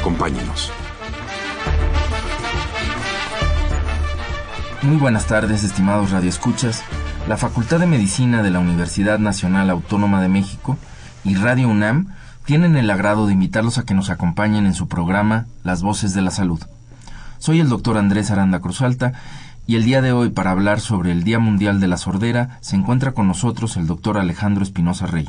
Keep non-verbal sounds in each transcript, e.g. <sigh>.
Acompáñenos. Muy buenas tardes, estimados radioescuchas. La Facultad de Medicina de la Universidad Nacional Autónoma de México y Radio UNAM tienen el agrado de invitarlos a que nos acompañen en su programa Las Voces de la Salud. Soy el doctor Andrés Aranda Cruzalta y el día de hoy para hablar sobre el Día Mundial de la Sordera se encuentra con nosotros el doctor Alejandro Espinosa Rey.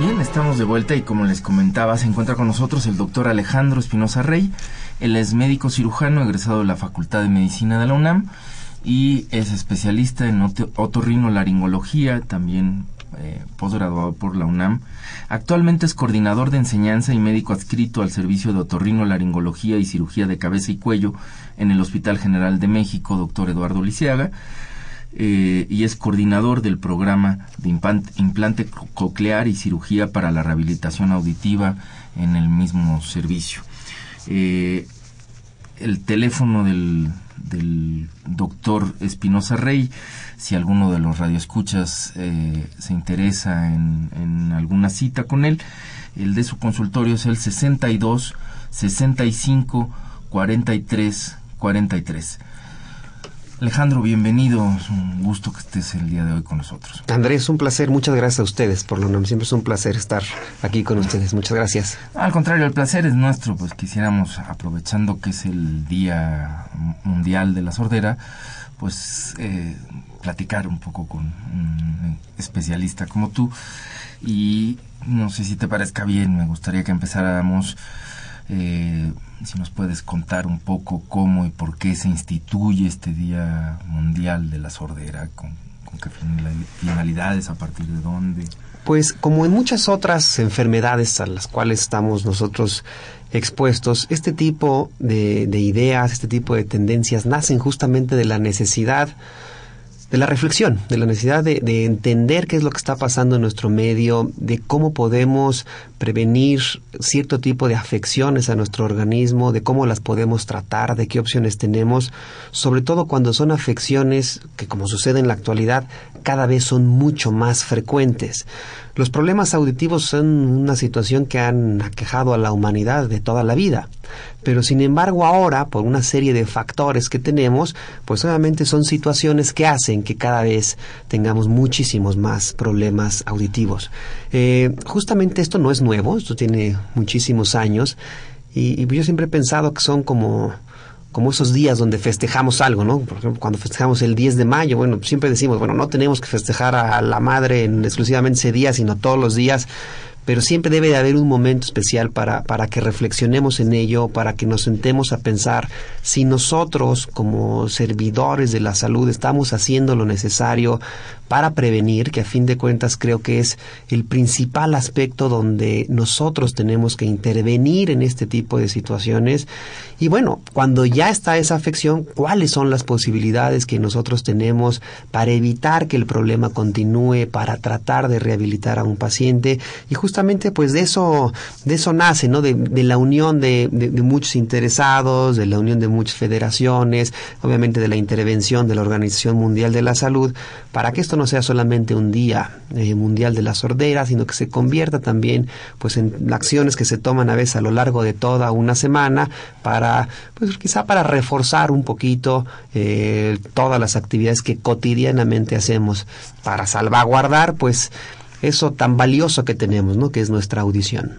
Bien, estamos de vuelta y como les comentaba, se encuentra con nosotros el doctor Alejandro Espinosa Rey. Él es médico cirujano egresado de la Facultad de Medicina de la UNAM y es especialista en otorrinolaringología, también eh, posgraduado por la UNAM. Actualmente es coordinador de enseñanza y médico adscrito al servicio de otorrinolaringología y cirugía de cabeza y cuello en el Hospital General de México, doctor Eduardo Lisiaga. Eh, y es coordinador del programa de implante coclear y cirugía para la rehabilitación auditiva en el mismo servicio. Eh, el teléfono del, doctor Espinosa Rey, si alguno de los radioescuchas eh, se interesa en, en, alguna cita con él, el de su consultorio es el 62 65 43 43. Alejandro, bienvenido. Es un gusto que estés el día de hoy con nosotros. Andrés, un placer. Muchas gracias a ustedes por lo Siempre es un placer estar aquí con ustedes. Muchas gracias. Al contrario, el placer es nuestro. Pues quisiéramos, aprovechando que es el Día Mundial de la Sordera, pues eh, platicar un poco con un especialista como tú. Y no sé si te parezca bien, me gustaría que empezáramos eh, si nos puedes contar un poco cómo y por qué se instituye este Día Mundial de la Sordera, con, qué finalidades, a partir de dónde. Pues como en muchas otras enfermedades a las cuales estamos nosotros expuestos, este tipo de, de ideas, este tipo de tendencias nacen justamente de la necesidad de la reflexión, de la necesidad de, entender qué es lo que está pasando en nuestro medio, de cómo podemos prevenir cierto tipo de afecciones a nuestro organismo, de cómo las podemos tratar, de qué opciones tenemos, sobre todo cuando son afecciones que, como sucede en la actualidad, cada vez son mucho más frecuentes. Los problemas auditivos son una situación que han aquejado a la humanidad de toda la vida, pero sin embargo ahora, por una serie de factores que tenemos, pues obviamente son situaciones que hacen que cada vez tengamos muchísimos más problemas auditivos. Eh, justamente esto no es esto tiene muchísimos años, y, y yo siempre he pensado que son como como esos días donde festejamos algo, ¿no? Por ejemplo, cuando festejamos el 10 de mayo, bueno, siempre decimos, bueno, no tenemos que festejar a la madre en exclusivamente ese día, sino todos los días, pero siempre debe de haber un momento especial para, para que reflexionemos en ello, para que nos sentemos a pensar si nosotros como servidores de la salud estamos haciendo lo necesario para prevenir, que a fin de cuentas creo que es el principal aspecto donde nosotros tenemos que intervenir en este tipo de situaciones. Y bueno, cuando ya está esa afección, ¿cuáles son las posibilidades que nosotros tenemos para evitar que el problema continúe, para tratar de rehabilitar a un paciente? Y justamente pues de eso, de eso nace, ¿no? De, la unión de, de muchos interesados, de la unión de muchas federaciones, obviamente de la intervención de la Organización Mundial de la Salud, para que esto no sea solamente un día eh, mundial de la sordera, sino que se convierta también pues en acciones que se toman a veces a lo largo de toda una semana para pues quizá para reforzar un poquito eh, todas las actividades que cotidianamente hacemos para salvaguardar pues eso tan valioso que tenemos, ¿no? que es nuestra audición.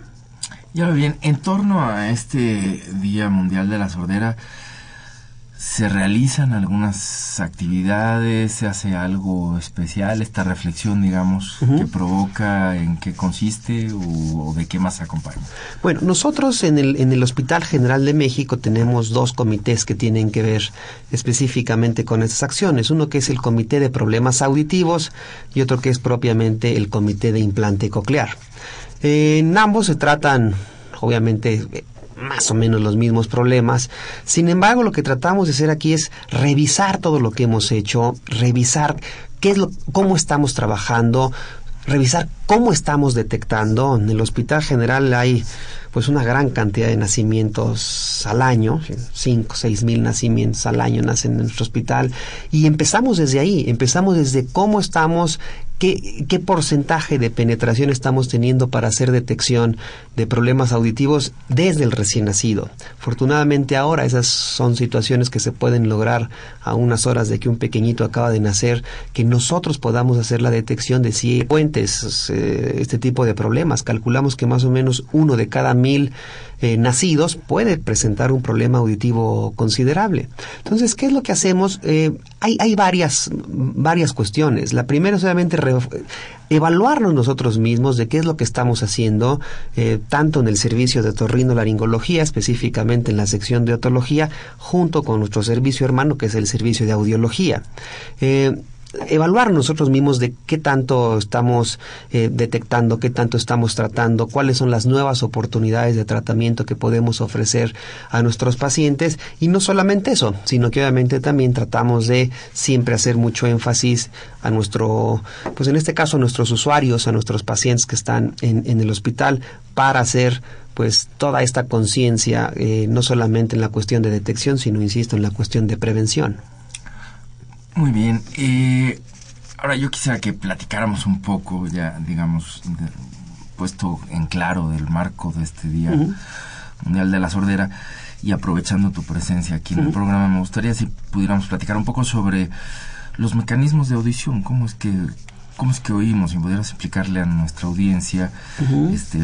Ya bien, en torno a este Día Mundial de la Sordera, ¿Se realizan algunas actividades? ¿Se hace algo especial? Esta reflexión, digamos, que provoca, ¿en qué consiste o, de qué más acompaña? Bueno, nosotros en el, en el Hospital General de México tenemos dos comités que tienen que ver específicamente con estas acciones. Uno que es el Comité de Problemas Auditivos y otro que es propiamente el Comité de Implante Coclear. en ambos se tratan obviamente más o menos los mismos problemas. Sin embargo, lo que tratamos de hacer aquí es revisar todo lo que hemos hecho, revisar qué es lo, cómo estamos trabajando, revisar cómo estamos detectando. En el Hospital General hay pues una gran cantidad de nacimientos al año, 5, seis mil nacimientos al año nacen en nuestro hospital y empezamos desde ahí, empezamos desde cómo estamos ¿Qué, ¿Qué, porcentaje de penetración estamos teniendo para hacer detección de problemas auditivos desde el recién nacido? Afortunadamente ahora esas son situaciones que se pueden lograr a unas horas de que un pequeñito acaba de nacer, que nosotros podamos hacer la detección de si hay puentes, eh, este tipo de problemas. Calculamos que más o menos uno de cada mil eh, nacidos puede presentar un problema auditivo considerable. Entonces, ¿qué es lo que hacemos? Eh, hay, hay varias, varias cuestiones. La primera es obviamente evaluarnos nosotros mismos de qué es lo que estamos haciendo, eh, tanto en el servicio de otorrinolaringología, específicamente en la sección de otología, junto con nuestro servicio hermano, que es el servicio de audiología evaluar nosotros mismos de qué tanto estamos eh, detectando, qué tanto estamos tratando, cuáles son las nuevas oportunidades de tratamiento que podemos ofrecer a nuestros pacientes y no solamente eso, sino que obviamente también tratamos de siempre hacer mucho énfasis a nuestro, pues en este caso a nuestros usuarios, a nuestros pacientes que están en, en el hospital para hacer pues toda esta conciencia, eh, no solamente en la cuestión de detección, sino, insisto, en la cuestión de prevención. Muy bien. Eh, ahora yo quisiera que platicáramos un poco, ya digamos, puesto en claro del marco de este Día Mundial de la Sordera y aprovechando tu presencia aquí en el programa, me gustaría si pudiéramos platicar un poco sobre los mecanismos de audición, cómo es que cómo es que oímos, si pudieras explicarle a nuestra audiencia este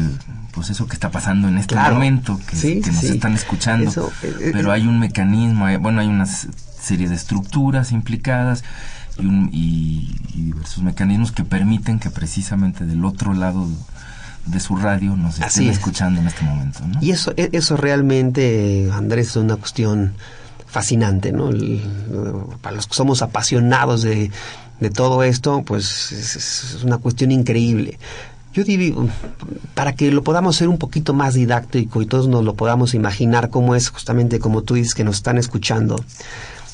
pues eso que está pasando en este momento, que, nos están escuchando, eh, eh, pero hay un mecanismo, bueno, hay unas serie de estructuras implicadas y, diversos mecanismos que permiten que precisamente del otro lado de su radio nos estén escuchando en este momento. Y eso, e, eso realmente, Andrés, es una cuestión fascinante, ¿no? para los que somos apasionados de, de todo esto, pues es, una cuestión increíble. Yo digo, para que lo podamos hacer un poquito más didáctico y todos nos lo podamos imaginar cómo es justamente como tú dices que nos están escuchando,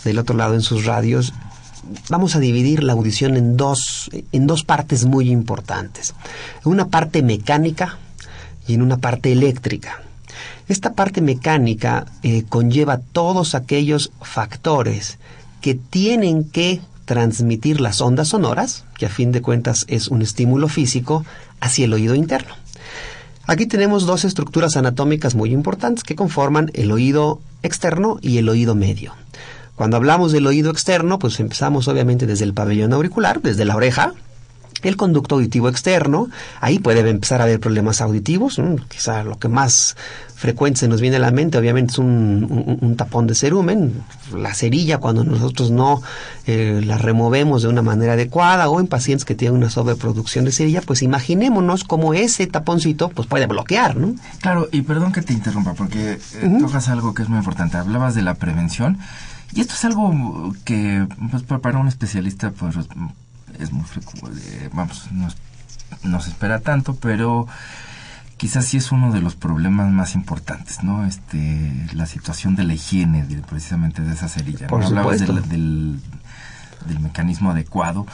del otro lado en sus radios, vamos a dividir la audición en dos, en dos partes muy importantes. Una parte mecánica y en una parte eléctrica. Esta parte mecánica eh, conlleva todos aquellos factores que tienen que transmitir las ondas sonoras, que a fin de cuentas es un estímulo físico, hacia el oído interno. Aquí tenemos dos estructuras anatómicas muy importantes que conforman el oído externo y el oído medio. Cuando hablamos del oído externo, pues empezamos obviamente desde el pabellón auricular, desde la oreja, el conducto auditivo externo, ahí puede empezar a haber problemas auditivos, quizá lo que más frecuente se nos viene a la mente obviamente es un, tapón de cerumen, la cerilla cuando nosotros no eh, la removemos de una manera adecuada o en pacientes que tienen una sobreproducción de cerilla, pues imaginémonos cómo ese taponcito pues puede bloquear, ¿no? Claro, y perdón que te interrumpa porque eh, tocas algo que es muy importante, hablabas de la prevención y esto es algo que pues, para un especialista pues, es muy frecuente, vamos, no, se espera tanto, pero quizás sí es uno de los problemas más importantes, ¿no? Este, la situación de la higiene, precisamente de esa cerilla. Por Hablabas del, del, mecanismo adecuado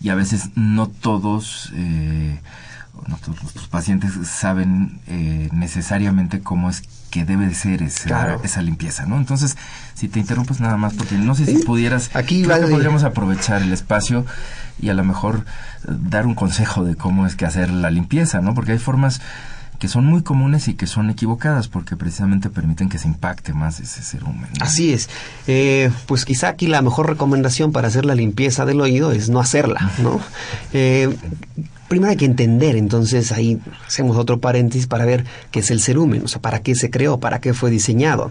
y a veces no todos, eh, no todos los pacientes saben eh, necesariamente cómo es que debe de ser esa, esa limpieza, ¿no? Entonces, si te interrumpes nada más, porque no sé si pudieras, Aquí creo que podríamos aprovechar el espacio y a lo mejor eh, dar un consejo de cómo es que hacer la limpieza, ¿no? Porque hay formas que son muy comunes y que son equivocadas porque precisamente permiten que se impacte más ese cerumen. Así es. Eh, pues quizá aquí la mejor recomendación para hacer la limpieza del oído es no hacerla, ¿no? Eh, primero hay que entender, entonces ahí hacemos otro paréntesis para ver qué es el cerumen, o sea, para qué se creó, para qué fue diseñado.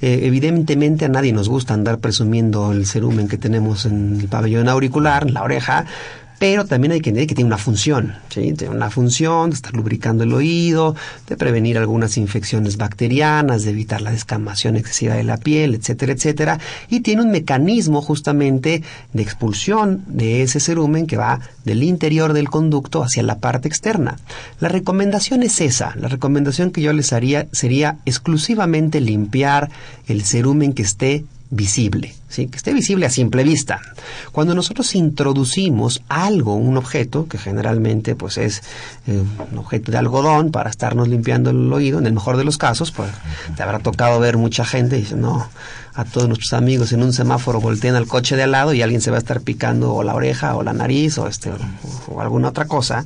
Eh, evidentemente a nadie nos gusta andar presumiendo el cerumen que tenemos en el pabellón auricular, en la oreja, pero también hay que entender que tiene una función. Tiene una función de estar lubricando el oído, de prevenir algunas infecciones bacterianas, de evitar la descamación excesiva de la piel, etcétera, etcétera, y tiene un mecanismo justamente de expulsión de ese cerumen que va del interior del conducto hacia la parte externa. La recomendación es esa, la recomendación que yo les haría sería exclusivamente limpiar el cerumen que esté visible, ¿sí? que esté visible a simple vista. Cuando nosotros introducimos algo, un objeto, que generalmente pues es eh, un objeto de algodón para estarnos limpiando el oído, en el mejor de los casos, pues te habrá tocado ver mucha gente y dice, no, a todos nuestros amigos en un semáforo voltean al coche de al lado y alguien se va a estar picando o la oreja o la nariz o este o alguna otra cosa.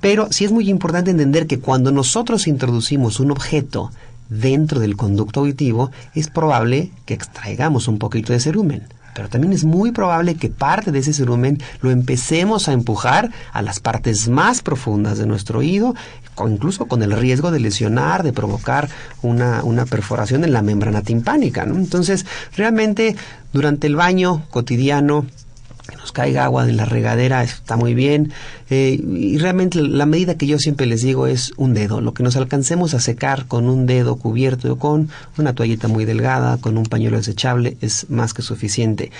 Pero sí es muy importante entender que cuando nosotros introducimos un objeto dentro del conducto auditivo, es probable que extraigamos un poquito de cerumen. Pero también es muy probable que parte de ese cerumen lo empecemos a empujar a las partes más profundas de nuestro oído, incluso con el riesgo de lesionar, de provocar una, una perforación en la membrana timpánica. Entonces, realmente, durante el baño cotidiano, nos caiga agua en la regadera está muy bien. Eh, y realmente la medida que yo siempre les digo es un dedo. Lo que nos alcancemos a secar con un dedo cubierto con una toallita muy delgada, con un pañuelo desechable, es más que suficiente.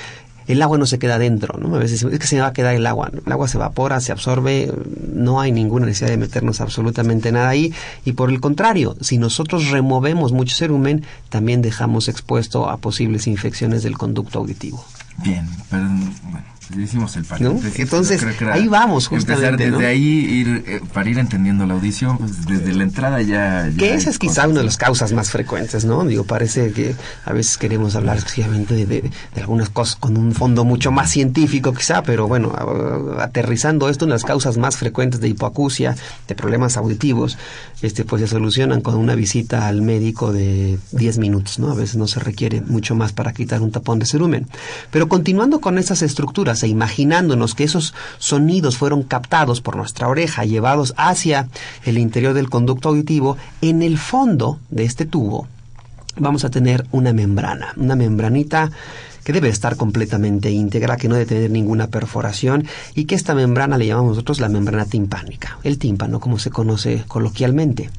El agua no se queda dentro, ¿no? A veces es que se va a quedar el agua. El agua se evapora, se absorbe, no hay ninguna necesidad de meternos absolutamente nada ahí. Y por el contrario, si nosotros removemos mucho cerumen, también dejamos expuesto a posibles infecciones del conducto auditivo. Bien, pero bueno hicimos el paréntesis. Entonces, ahí vamos justamente. desde ahí, ir, eh, para ir entendiendo la audición, pues desde la entrada ya... que esa es quizá una de las causas más frecuentes, ¿no? Digo, parece que a veces queremos hablar exclusivamente de, de, algunas cosas con un fondo mucho más científico quizá, pero bueno, aterrizando esto, una de las causas más frecuentes de hipoacusia, de problemas auditivos, este pues se solucionan con una visita al médico de 10 minutos, ¿no? A veces no se requiere mucho más para quitar un tapón de cerumen. Pero continuando con estas estructuras, imaginándonos que esos sonidos fueron captados por nuestra oreja, llevados hacia el interior del conducto auditivo, en el fondo de este tubo vamos a tener una membrana, una membranita que debe estar completamente íntegra, que no debe tener ninguna perforación y que esta membrana le llamamos nosotros la membrana timpánica, el tímpano como se conoce coloquialmente.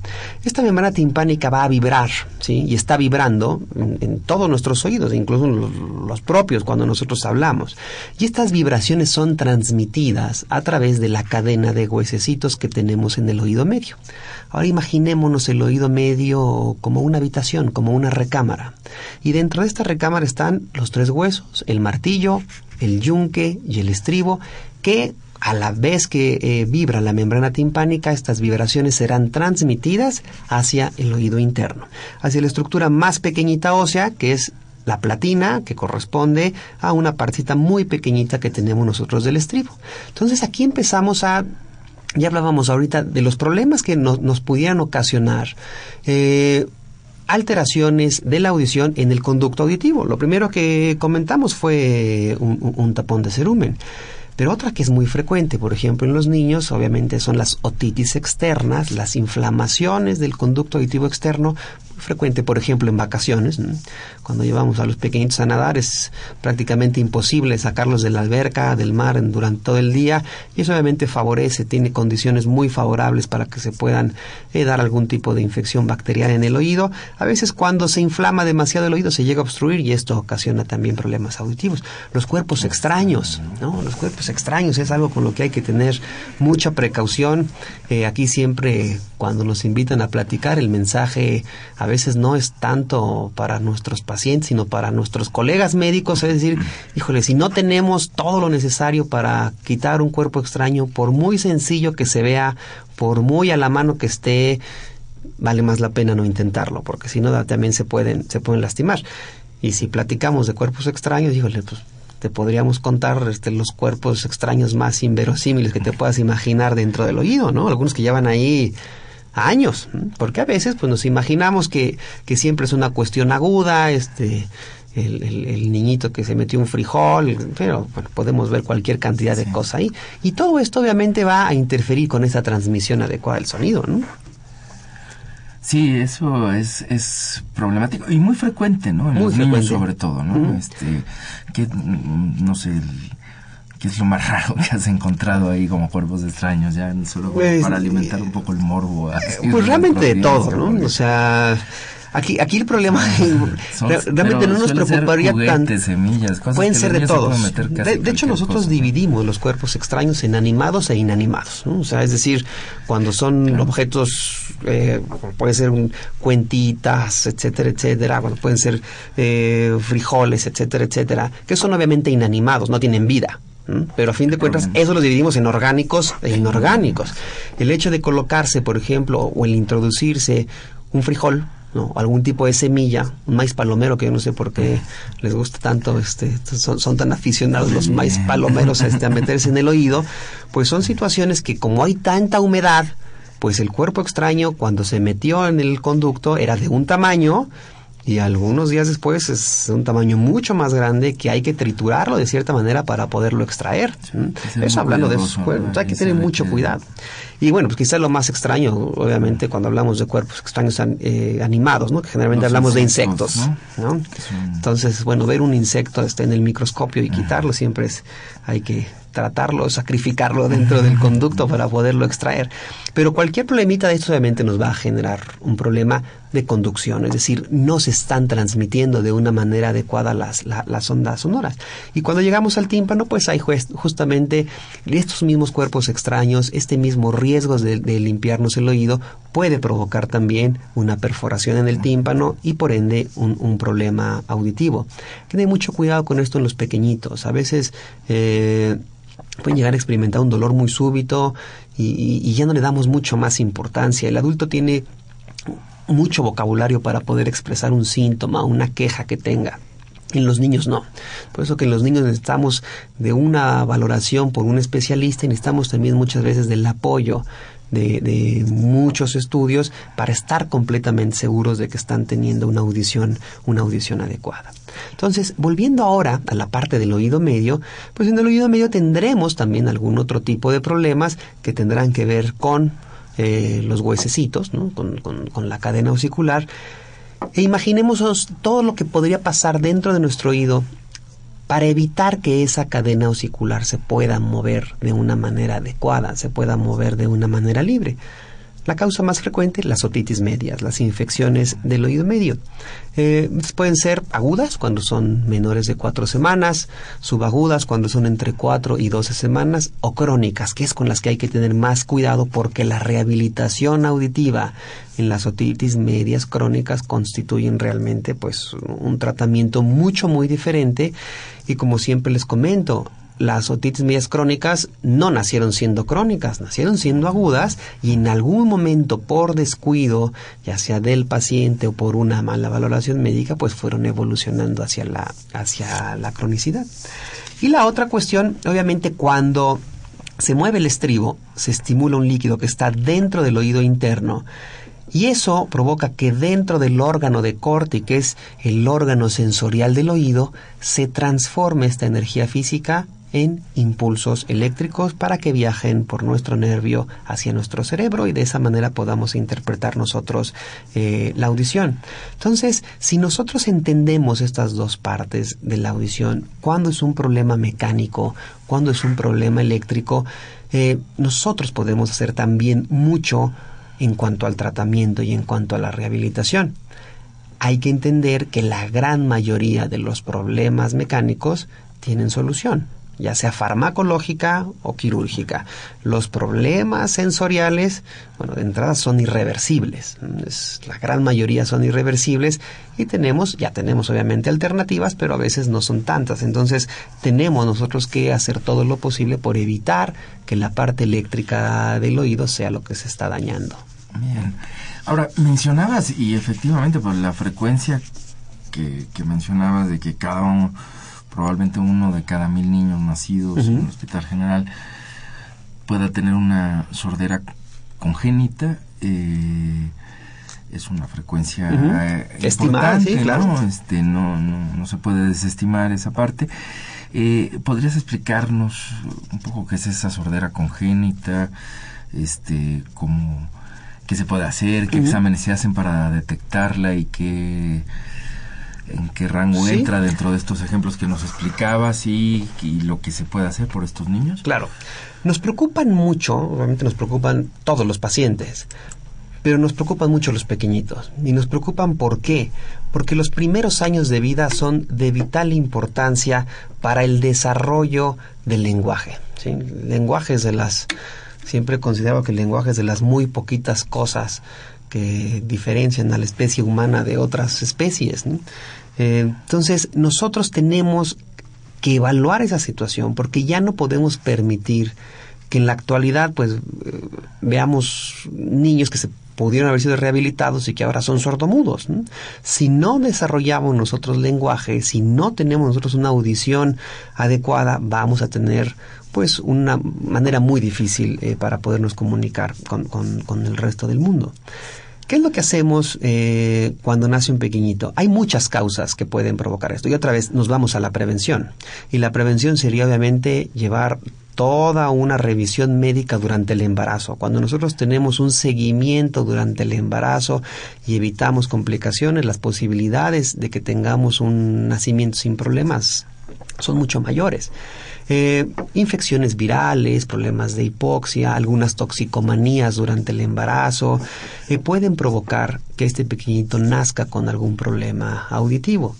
Esta membrana timpánica va a vibrar, ¿sí? Y está vibrando en, todos nuestros oídos, incluso los, los propios cuando nosotros hablamos. Y estas vibraciones son transmitidas a través de la cadena de huesecitos que tenemos en el oído medio. Ahora imaginémonos el oído medio como una habitación, como una recámara. Y dentro de esta recámara están los tres huesos, el martillo, el yunque y el estribo, que a la vez que eh, vibra la membrana timpánica, estas vibraciones serán transmitidas hacia el oído interno, hacia la estructura más pequeñita ósea, que es la platina, que corresponde a una partita muy pequeñita que tenemos nosotros del estribo. Entonces aquí empezamos a ya hablábamos ahorita de los problemas que nos pudieran ocasionar eh, alteraciones de la audición en el conducto auditivo. Lo primero que comentamos fue un, tapón de cerumen. Pero otra que es muy frecuente, por ejemplo, en los niños, obviamente son las otitis externas, las inflamaciones del conducto auditivo externo frecuente, por ejemplo, en vacaciones. Cuando llevamos a los pequeñitos a nadar es prácticamente imposible sacarlos de la alberca, del mar durante todo el día y eso obviamente favorece, tiene condiciones muy favorables para que se puedan eh, dar algún tipo de infección bacteriana en el oído. A veces cuando se inflama demasiado el oído se llega a obstruir y esto ocasiona también problemas auditivos. Los cuerpos extraños, ¿no? Los cuerpos extraños es algo con lo que hay que tener mucha precaución. Eh, aquí siempre cuando nos invitan a platicar el mensaje veces no es tanto para nuestros pacientes, sino para nuestros colegas médicos, es decir, híjole, si no tenemos todo lo necesario para quitar un cuerpo extraño, por muy sencillo que se vea, por muy a la mano que esté, vale más la pena no intentarlo, porque si no también se pueden, se pueden lastimar. Y si platicamos de cuerpos extraños, híjole, pues te podríamos contar este, los cuerpos extraños más inverosímiles que te puedas imaginar dentro del oído, ¿no? Algunos que llevan ahí años, porque a veces pues nos imaginamos que, que siempre es una cuestión aguda, este, el, el, niñito que se metió un frijol, pero bueno, podemos ver cualquier cantidad de cosas ahí. Y todo esto obviamente va a interferir con esa transmisión adecuada del sonido, ¿no? Sí, eso es, es problemático y muy frecuente, ¿no? En los niños sobre todo, ¿no? Este, que, no sé, ¿Qué es lo más raro que has encontrado ahí como cuerpos extraños? Ya solo pues, para alimentar un poco el morbo. pues realmente de todo, ¿no? O sea, Aquí, aquí el problema <laughs> realmente no nos preocuparía tanto. semillas, cosas Pueden ser de todos. De, hecho, nosotros dividimos los cuerpos extraños en animados e inanimados. ¿no? O sea, es decir, cuando son objetos, eh, pueden ser un, cuentitas, etcétera, etcétera, cuando pueden ser eh, frijoles, etcétera, etcétera, que son obviamente inanimados, no tienen vida. Pero a fin de cuentas, eso lo dividimos en orgánicos e inorgánicos. El hecho de colocarse, por ejemplo, o el introducirse un frijol, ¿no? algún tipo de semilla, un maíz palomero, que yo no sé por qué <laughs> les gusta tanto, este, son, son tan aficionados los maíz palomeros este, a meterse en el oído, pues son situaciones que como hay tanta humedad, pues el cuerpo extraño cuando se metió en el conducto era de un tamaño y algunos días después es un tamaño mucho más grande que hay que triturarlo de cierta manera para poderlo extraer. eso hablando de esos cuerpos, hay que tener mucho cuidado. Y bueno, pues quizás lo más extraño, obviamente, cuando hablamos de cuerpos extraños eh, animados, ¿no? Que generalmente hablamos de insectos, ¿no? Entonces, bueno, ver un insecto este, en el microscopio y quitarlo siempre es, hay que tratarlo, sacrificarlo dentro del conducto para poderlo extraer. Pero cualquier problemita de esto obviamente nos va a generar un problema de conducción, es decir, no se están transmitiendo de una manera adecuada las, las ondas sonoras. Y cuando llegamos al tímpano, pues hay justamente estos mismos cuerpos extraños, este mismo riesgo de, limpiarnos el oído puede provocar también una perforación en el tímpano y por ende un, problema auditivo. Tiene mucho cuidado con esto en los pequeñitos. A veces eh, pueden llegar a experimentar un dolor muy súbito y, ya no le damos mucho más importancia. El adulto tiene mucho vocabulario para poder expresar un síntoma, una queja que tenga. En los niños no. Por eso que en los niños necesitamos de una valoración por un especialista y necesitamos también muchas veces del apoyo de, muchos estudios para estar completamente seguros de que están teniendo una audición, una audición adecuada. Entonces, volviendo ahora a la parte del oído medio, pues en el oído medio tendremos también algún otro tipo de problemas que tendrán que ver con eh, los huesecitos, con, con la cadena osicular. E imaginemos todo lo que podría pasar dentro de nuestro oído para evitar que esa cadena osicular se pueda mover de una manera adecuada, se pueda mover de una manera libre. La causa más frecuente, las otitis medias, las infecciones del oído medio. Eh, pueden ser agudas cuando son menores de cuatro semanas, subagudas cuando son entre cuatro y doce semanas, o crónicas, que es con las que hay que tener más cuidado porque la rehabilitación auditiva en las otitis medias crónicas constituyen realmente pues un tratamiento mucho muy diferente y como siempre les comento, las otitis crónicas no nacieron siendo crónicas, nacieron siendo agudas y en algún momento por descuido, ya sea del paciente o por una mala valoración médica, pues fueron evolucionando hacia la, hacia la cronicidad. Y la otra cuestión, obviamente cuando se mueve el estribo, se estimula un líquido que está dentro del oído interno y eso provoca que dentro del órgano de corte, que es el órgano sensorial del oído, se transforme esta energía física en impulsos eléctricos para que viajen por nuestro nervio hacia nuestro cerebro y de esa manera podamos interpretar nosotros eh, la audición. Entonces, si nosotros entendemos estas dos partes de la audición, cuando es un problema mecánico, cuando es un problema eléctrico, eh, nosotros podemos hacer también mucho en cuanto al tratamiento y en cuanto a la rehabilitación. Hay que entender que la gran mayoría de los problemas mecánicos tienen solución ya sea farmacológica o quirúrgica. Los problemas sensoriales, bueno, de entrada son irreversibles. la gran mayoría son irreversibles y tenemos, ya tenemos obviamente alternativas, pero a veces no son tantas. Entonces tenemos nosotros que hacer todo lo posible por evitar que la parte eléctrica del oído sea lo que se está dañando. Bien. Ahora, mencionabas, y efectivamente, por la frecuencia que, que mencionabas de que cada uno probablemente uno de cada mil niños nacidos en el Hospital General pueda tener una sordera congénita. Eh, es una frecuencia eh, importante, claro. ¿no? Este, no, no, se puede desestimar esa parte. Eh, ¿Podrías explicarnos un poco qué es esa sordera congénita? Este, cómo, qué se puede hacer, qué exámenes se hacen para detectarla y qué en qué rango entra dentro de estos ejemplos que nos explicabas y, y, lo que se puede hacer por estos niños? Claro. Nos preocupan mucho, obviamente nos preocupan todos los pacientes, pero nos preocupan mucho los pequeñitos. Y nos preocupan ¿por qué? Porque los primeros años de vida son de vital importancia para el desarrollo del lenguaje. ¿sí? El lenguaje es de las... Siempre he considerado que el lenguaje es de las muy poquitas cosas que diferencian a la especie humana de otras especies. Eh, entonces, nosotros tenemos que evaluar esa situación porque ya no podemos permitir que en la actualidad pues eh, veamos niños que se pudieron haber sido rehabilitados y que ahora son sordomudos. Si no desarrollamos nosotros lenguaje, si no tenemos nosotros una audición adecuada, vamos a tener pues una manera muy difícil eh, para podernos comunicar con, con el resto del mundo. ¿Qué es lo que hacemos eh, cuando nace un pequeñito? Hay muchas causas que pueden provocar esto. Y otra vez nos vamos a la prevención. Y la prevención sería obviamente llevar toda una revisión médica durante el embarazo. Cuando nosotros tenemos un seguimiento durante el embarazo y evitamos complicaciones, las posibilidades de que tengamos un nacimiento sin problemas son mucho mayores. Eh, infecciones virales, problemas de hipoxia, algunas toxicomanías durante el embarazo, eh, pueden provocar que este pequeñito nazca con algún problema auditivo.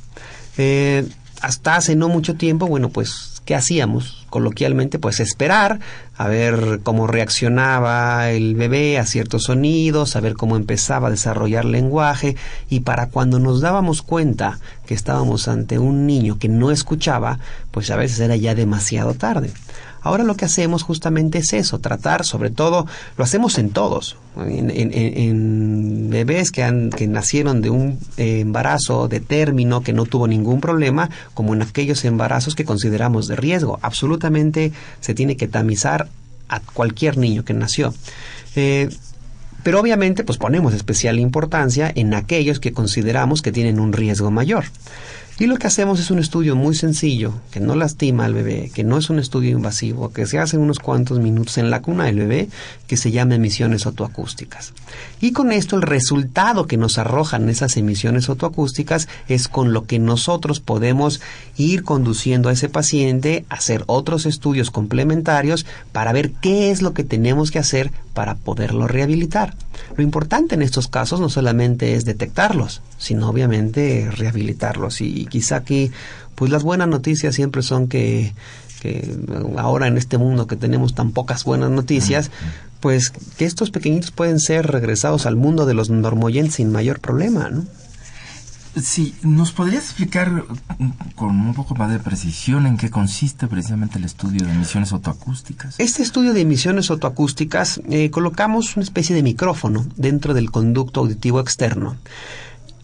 Eh, hasta hace no mucho tiempo, bueno, pues, ¿qué hacíamos? Coloquialmente, pues esperar a ver cómo reaccionaba el bebé a ciertos sonidos, a ver cómo empezaba a desarrollar lenguaje y para cuando nos dábamos cuenta que estábamos ante un niño que no escuchaba, pues a veces era ya demasiado tarde. Ahora lo que hacemos justamente es eso, tratar, sobre todo, lo hacemos en todos, en, bebés que, han, que nacieron de un embarazo de término que no tuvo ningún problema, como en aquellos embarazos que consideramos de riesgo. Absolutamente se tiene que tamizar a cualquier niño que nació. Eh, pero obviamente pues ponemos especial importancia en aquellos que consideramos que tienen un riesgo mayor. Y lo que hacemos es un estudio muy sencillo, que no lastima al bebé, que no es un estudio invasivo, que se hace unos cuantos minutos en la cuna del bebé, que se llama emisiones otoacústicas. Y con esto el resultado que nos arrojan esas emisiones otoacústicas es con lo que nosotros podemos ir conduciendo a ese paciente a hacer otros estudios complementarios para ver qué es lo que tenemos que hacer para poderlo rehabilitar. Lo importante en estos casos no solamente es detectarlos, sino obviamente rehabilitarlos. Y quizá aquí, pues las buenas noticias siempre son que, que ahora en este mundo que tenemos tan pocas buenas noticias, pues que estos pequeñitos pueden ser regresados al mundo de los normoyentes sin mayor problema, ¿no? Sí, ¿nos podrías explicar con un poco más de precisión en qué consiste precisamente el estudio de emisiones otoacústicas? Este estudio de emisiones otoacústicas eh, colocamos una especie de micrófono dentro del conducto auditivo externo.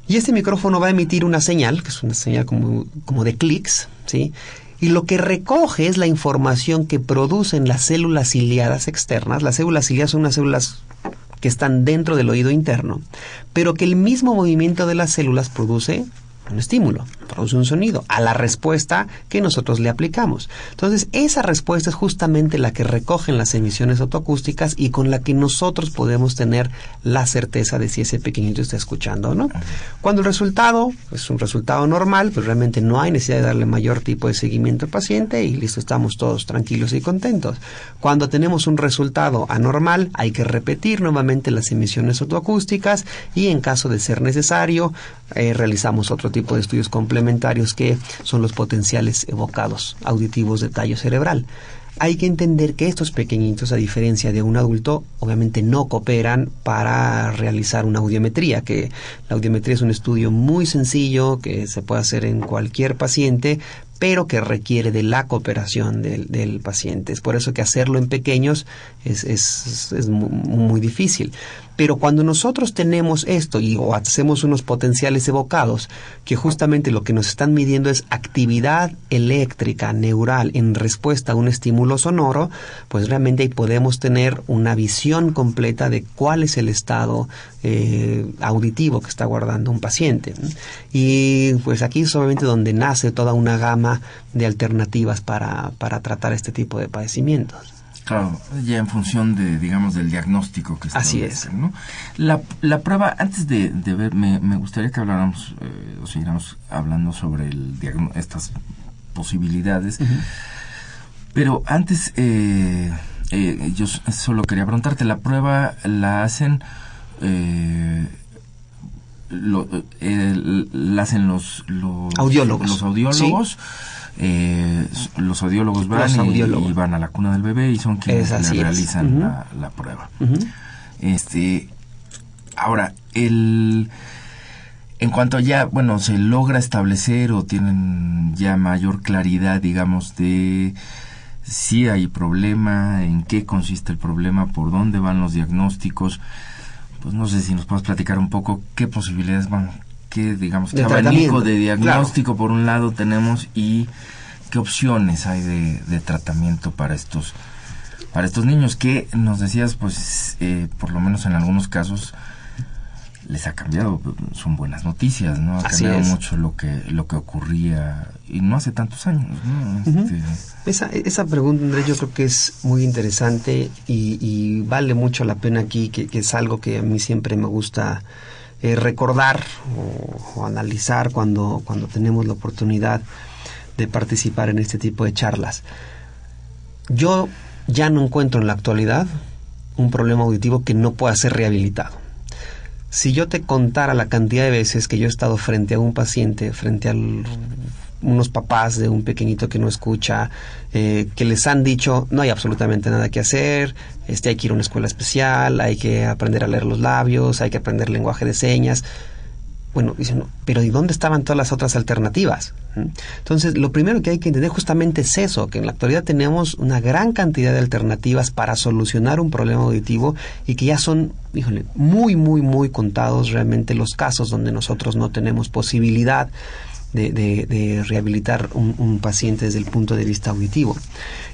Y este micrófono va a emitir una señal, que es una señal como, como de clics, ¿sí? Y lo que recoge es la información que producen las células ciliadas externas. Las células ciliadas son unas células que están dentro del oído interno, pero que el mismo movimiento de las células produce un estímulo, produce un sonido, a la respuesta que nosotros le aplicamos. Entonces, esa respuesta es justamente la que recogen las emisiones autoacústicas y con la que nosotros podemos tener la certeza de si ese pequeñito está escuchando o no. Cuando el resultado es un resultado normal, pues realmente no hay necesidad de darle mayor tipo de seguimiento al paciente y listo, estamos todos tranquilos y contentos. Cuando tenemos un resultado anormal, hay que repetir nuevamente las emisiones autoacústicas y en caso de ser necesario, eh, realizamos otro tipo de estudios complementarios que son los potenciales evocados auditivos de tallo cerebral. Hay que entender que estos pequeñitos, a diferencia de un adulto, obviamente no cooperan para realizar una audiometría, que la audiometría es un estudio muy sencillo que se puede hacer en cualquier paciente, pero que requiere de la cooperación del, paciente. Es por eso que hacerlo en pequeños es, es, es muy, difícil. Pero cuando nosotros tenemos esto y o hacemos unos potenciales evocados, que justamente lo que nos están midiendo es actividad eléctrica neural en respuesta a un estímulo sonoro, pues realmente ahí podemos tener una visión completa de cuál es el estado eh, auditivo que está guardando un paciente. Y pues aquí es obviamente donde nace toda una gama de alternativas para, para tratar este tipo de padecimientos. Claro, ya en función de, digamos, del diagnóstico que está Así es. ¿no? La, la prueba, antes de, de ver, me, me, gustaría que habláramos, eh, o siguiéramos hablando sobre el estas posibilidades. Pero antes, eh, eh, yo solo quería preguntarte, ¿la prueba la hacen... Eh, lo, eh, la hacen los, los audiólogos. Los audiólogos. Eh, los audiólogos van Y, van a la cuna del bebé y son quienes realizan la, prueba. Este, ahora, el, en cuanto ya, bueno, se logra establecer o tienen ya mayor claridad, digamos, de si hay problema, en qué consiste el problema, por dónde van los diagnósticos, pues no sé si nos puedes platicar un poco qué posibilidades van, qué, digamos, qué abanico de diagnóstico por un lado tenemos y qué opciones hay de, tratamiento para estos para estos niños que nos decías pues eh, por lo menos en algunos casos les ha cambiado son buenas noticias no ha cambiado mucho lo que lo que ocurría y no hace tantos años este, esa esa pregunta Andrés yo creo que es muy interesante y, vale mucho la pena aquí que, que, es algo que a mí siempre me gusta eh, recordar o, analizar cuando, cuando tenemos la oportunidad de participar en este tipo de charlas. Yo ya no encuentro en la actualidad un problema auditivo que no pueda ser rehabilitado. Si yo te contara la cantidad de veces que yo he estado frente a un paciente, frente a unos papás de un pequeñito que no escucha, eh, que les han dicho no hay absolutamente nada que hacer, este, hay que ir a una escuela especial, hay que aprender a leer los labios, hay que aprender lenguaje de señas. Bueno, dicen, pero ¿y dónde estaban todas las otras alternativas? Entonces, lo primero que hay que entender justamente es eso, que en la actualidad tenemos una gran cantidad de alternativas para solucionar un problema auditivo y que ya son, híjole, muy, muy, muy contados realmente los casos donde nosotros no tenemos posibilidad de, rehabilitar un, paciente desde el punto de vista auditivo.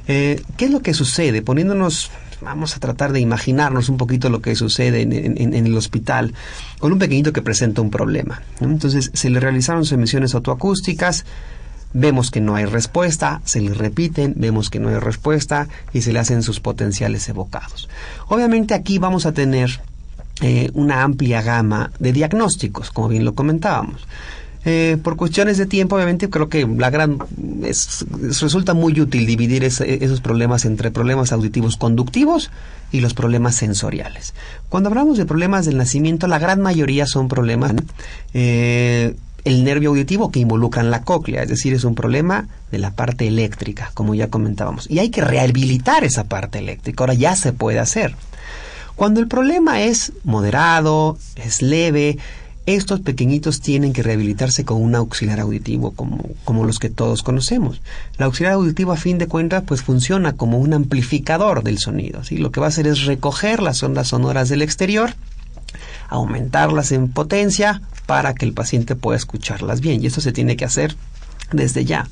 Eh, ¿Qué es lo que sucede? Poniéndonos, vamos a tratar de imaginarnos un poquito lo que sucede en, el hospital con un pequeñito que presenta un problema. Entonces, se le realizaron sus emisiones autoacústicas, vemos que no hay respuesta, se le repiten, vemos que no hay respuesta y se le hacen sus potenciales evocados. Obviamente aquí vamos a tener eh, una amplia gama de diagnósticos, como bien lo comentábamos. Eh, por cuestiones de tiempo, obviamente, creo que la gran resulta muy útil dividir esos problemas entre problemas auditivos conductivos y los problemas sensoriales. Cuando hablamos de problemas del nacimiento, la gran mayoría son problemas eh, el nervio auditivo que involucran la cóclea, es decir, es un problema de la parte eléctrica, como ya comentábamos, y hay que rehabilitar esa parte eléctrica. Ahora ya se puede hacer. Cuando el problema es moderado, es leve, estos pequeñitos tienen que rehabilitarse con un auxiliar auditivo como, como los que todos conocemos. El auxiliar auditivo a fin de cuentas pues funciona como un amplificador del sonido. ¿sí? Lo que va a hacer es recoger las ondas sonoras del exterior, aumentarlas en potencia para que el paciente pueda escucharlas bien. Y esto se tiene que hacer desde ya.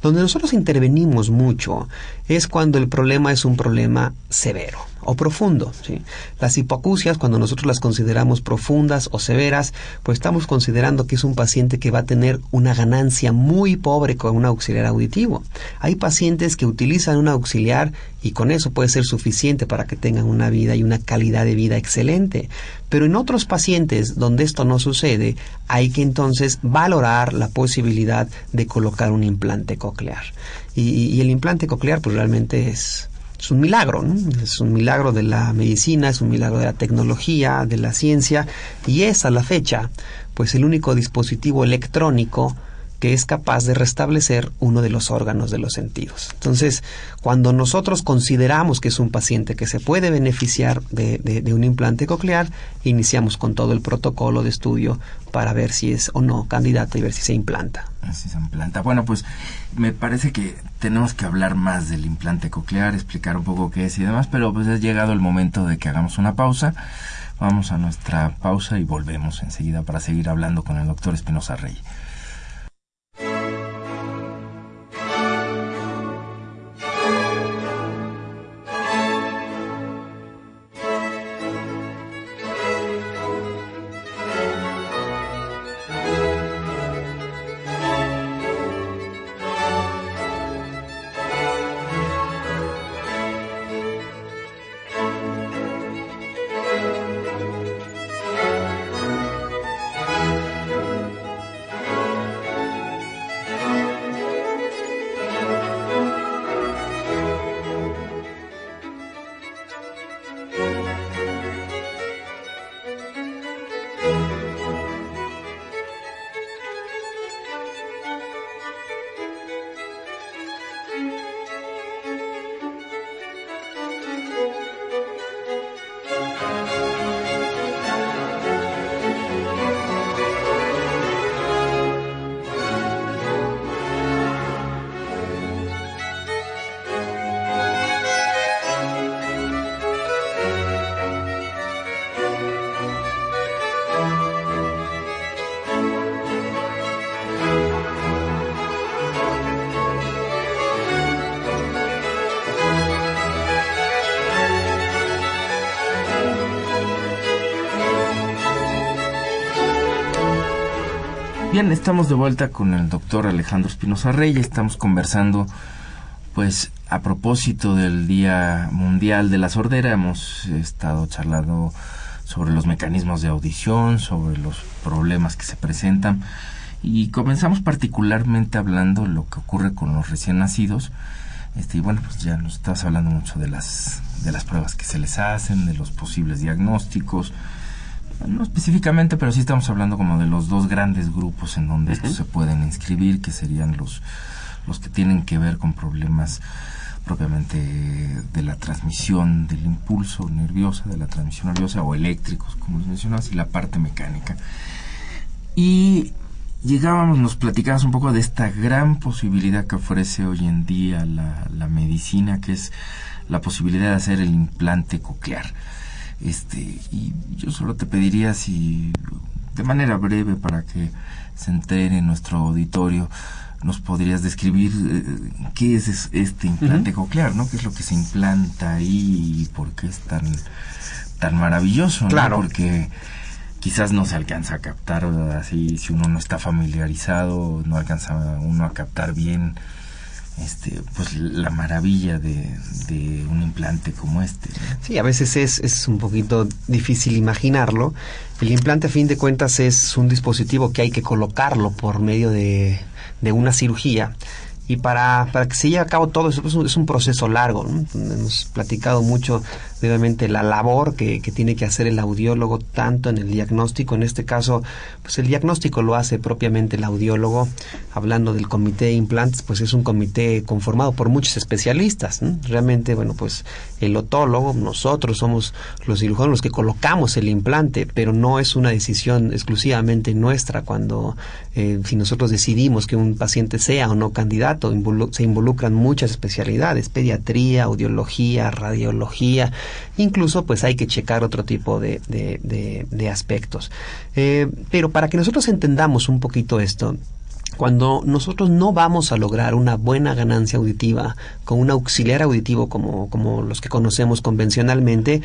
Donde nosotros intervenimos mucho es cuando el problema es un problema severo. O profundo. ¿sí? Las hipoacusias, cuando nosotros las consideramos profundas o severas, pues estamos considerando que es un paciente que va a tener una ganancia muy pobre con un auxiliar auditivo. Hay pacientes que utilizan un auxiliar y con eso puede ser suficiente para que tengan una vida y una calidad de vida excelente. Pero en otros pacientes donde esto no sucede, hay que entonces valorar la posibilidad de colocar un implante coclear. Y, el implante coclear pues realmente es, es un milagro, es un milagro de la medicina, es un milagro de la tecnología, de la ciencia, y es a la fecha pues el único dispositivo electrónico que es capaz de restablecer uno de los órganos de los sentidos. Entonces, cuando nosotros consideramos que es un paciente que se puede beneficiar de, un implante coclear, iniciamos con todo el protocolo de estudio para ver si es o no candidato y ver si se implanta. Si se implanta. Bueno, pues me parece que tenemos que hablar más del implante coclear, explicar un poco qué es y demás, pero pues ha llegado el momento de que hagamos una pausa. Vamos a nuestra pausa y volvemos enseguida para seguir hablando con el doctor Espinosa Rey. Bien, estamos de vuelta con el doctor Alejandro Espinosa Rey. Estamos conversando, pues, a propósito del Día Mundial de la Sordera. Hemos estado charlando sobre los mecanismos de audición, sobre los problemas que se presentan. Y comenzamos particularmente hablando lo que ocurre con los recién nacidos. Este, y bueno, pues ya nos estás hablando mucho de las, de las pruebas que se les hacen, de los posibles diagnósticos, no específicamente, pero sí estamos hablando como de los dos grandes grupos en donde estos se pueden inscribir, que serían los, los que tienen que ver con problemas propiamente de la transmisión del impulso nerviosa, de la transmisión nerviosa o eléctricos, como les mencionabas, y la parte mecánica. Y llegábamos, nos platicabas un poco de esta gran posibilidad que ofrece hoy en día la, la medicina, que es la posibilidad de hacer el implante coclear. Este, y yo solo te pediría si de manera breve para que se entere en nuestro auditorio nos podrías describir eh, qué es este implante coclear, ¿no? ¿Qué es lo que se implanta ahí y por qué es tan tan maravilloso, Claro. Porque quizás no se alcanza a captar así si uno no está familiarizado, no alcanza uno a captar bien este, pues la maravilla de, un implante como este. Sí, a veces es, es un poquito difícil imaginarlo. El implante a fin de cuentas es un dispositivo que hay que colocarlo por medio de, una cirugía y para, para que se lleve a cabo todo eso es un, es un proceso largo. Hemos platicado mucho, obviamente, la labor que, que, tiene que hacer el audiólogo, tanto en el diagnóstico, en este caso, pues el diagnóstico lo hace propiamente el audiólogo. Hablando del comité de implantes, pues es un comité conformado por muchos especialistas. Realmente, bueno, pues el otólogo, nosotros somos los cirujanos los que colocamos el implante, pero no es una decisión exclusivamente nuestra cuando, eh, si nosotros decidimos que un paciente sea o no candidato, se involucran muchas especialidades, pediatría, audiología, radiología, incluso pues hay que checar otro tipo de, de, aspectos. Eh, pero para que nosotros entendamos un poquito esto, cuando nosotros no vamos a lograr una buena ganancia auditiva con un auxiliar auditivo como, como los que conocemos convencionalmente,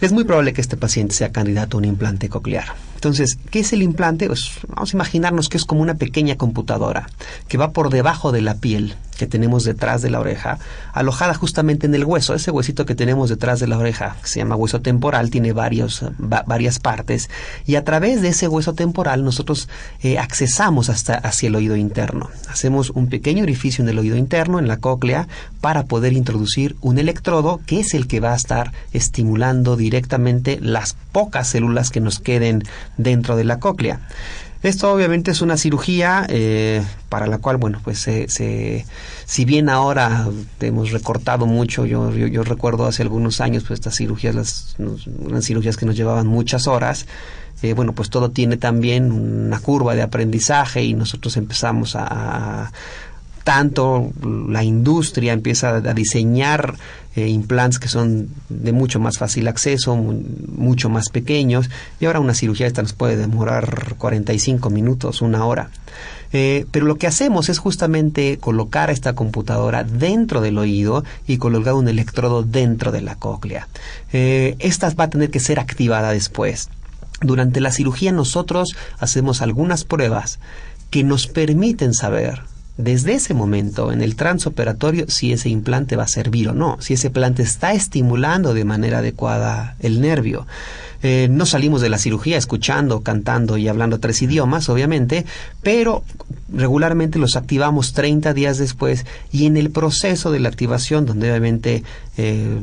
es muy probable que este paciente sea candidato a un implante coclear. Entonces, ¿qué es el implante? Pues vamos a imaginarnos que es como una pequeña computadora que va por debajo de la piel que tenemos detrás de la oreja, alojada justamente en el hueso. Ese huesito que tenemos detrás de la oreja, que se llama hueso temporal, tiene varios, varias partes y a través de ese hueso temporal nosotros eh, accesamos hasta hacia el oído interno. Hacemos un pequeño orificio en el oído interno, en la cóclea, para poder introducir un electrodo que es el que va a estar estimulando directamente las pocas células que nos queden dentro de la cóclea. Esto obviamente es una cirugía eh, para la cual, bueno, pues se, si bien ahora hemos recortado mucho, yo, yo, recuerdo hace algunos años, pues estas cirugías, las, unas cirugías que nos llevaban muchas horas, eh, bueno, pues todo tiene también una curva de aprendizaje y nosotros empezamos a, tanto la industria empieza a diseñar eh, implantes que son de mucho más fácil acceso, mucho más pequeños, y ahora una cirugía esta nos puede demorar 45 minutos, una hora. Eh, pero lo que hacemos es justamente colocar esta computadora dentro del oído y colocar un electrodo dentro de la cóclea. Eh, esta va a tener que ser activada después. Durante la cirugía nosotros hacemos algunas pruebas que nos permiten saber desde ese momento en el transoperatorio si ese implante va a servir o no, si ese implante está estimulando de manera adecuada el nervio. Eh, no salimos de la cirugía escuchando, cantando y hablando tres idiomas, obviamente, pero regularmente los activamos 30 días después y en el proceso de la activación, donde obviamente eh,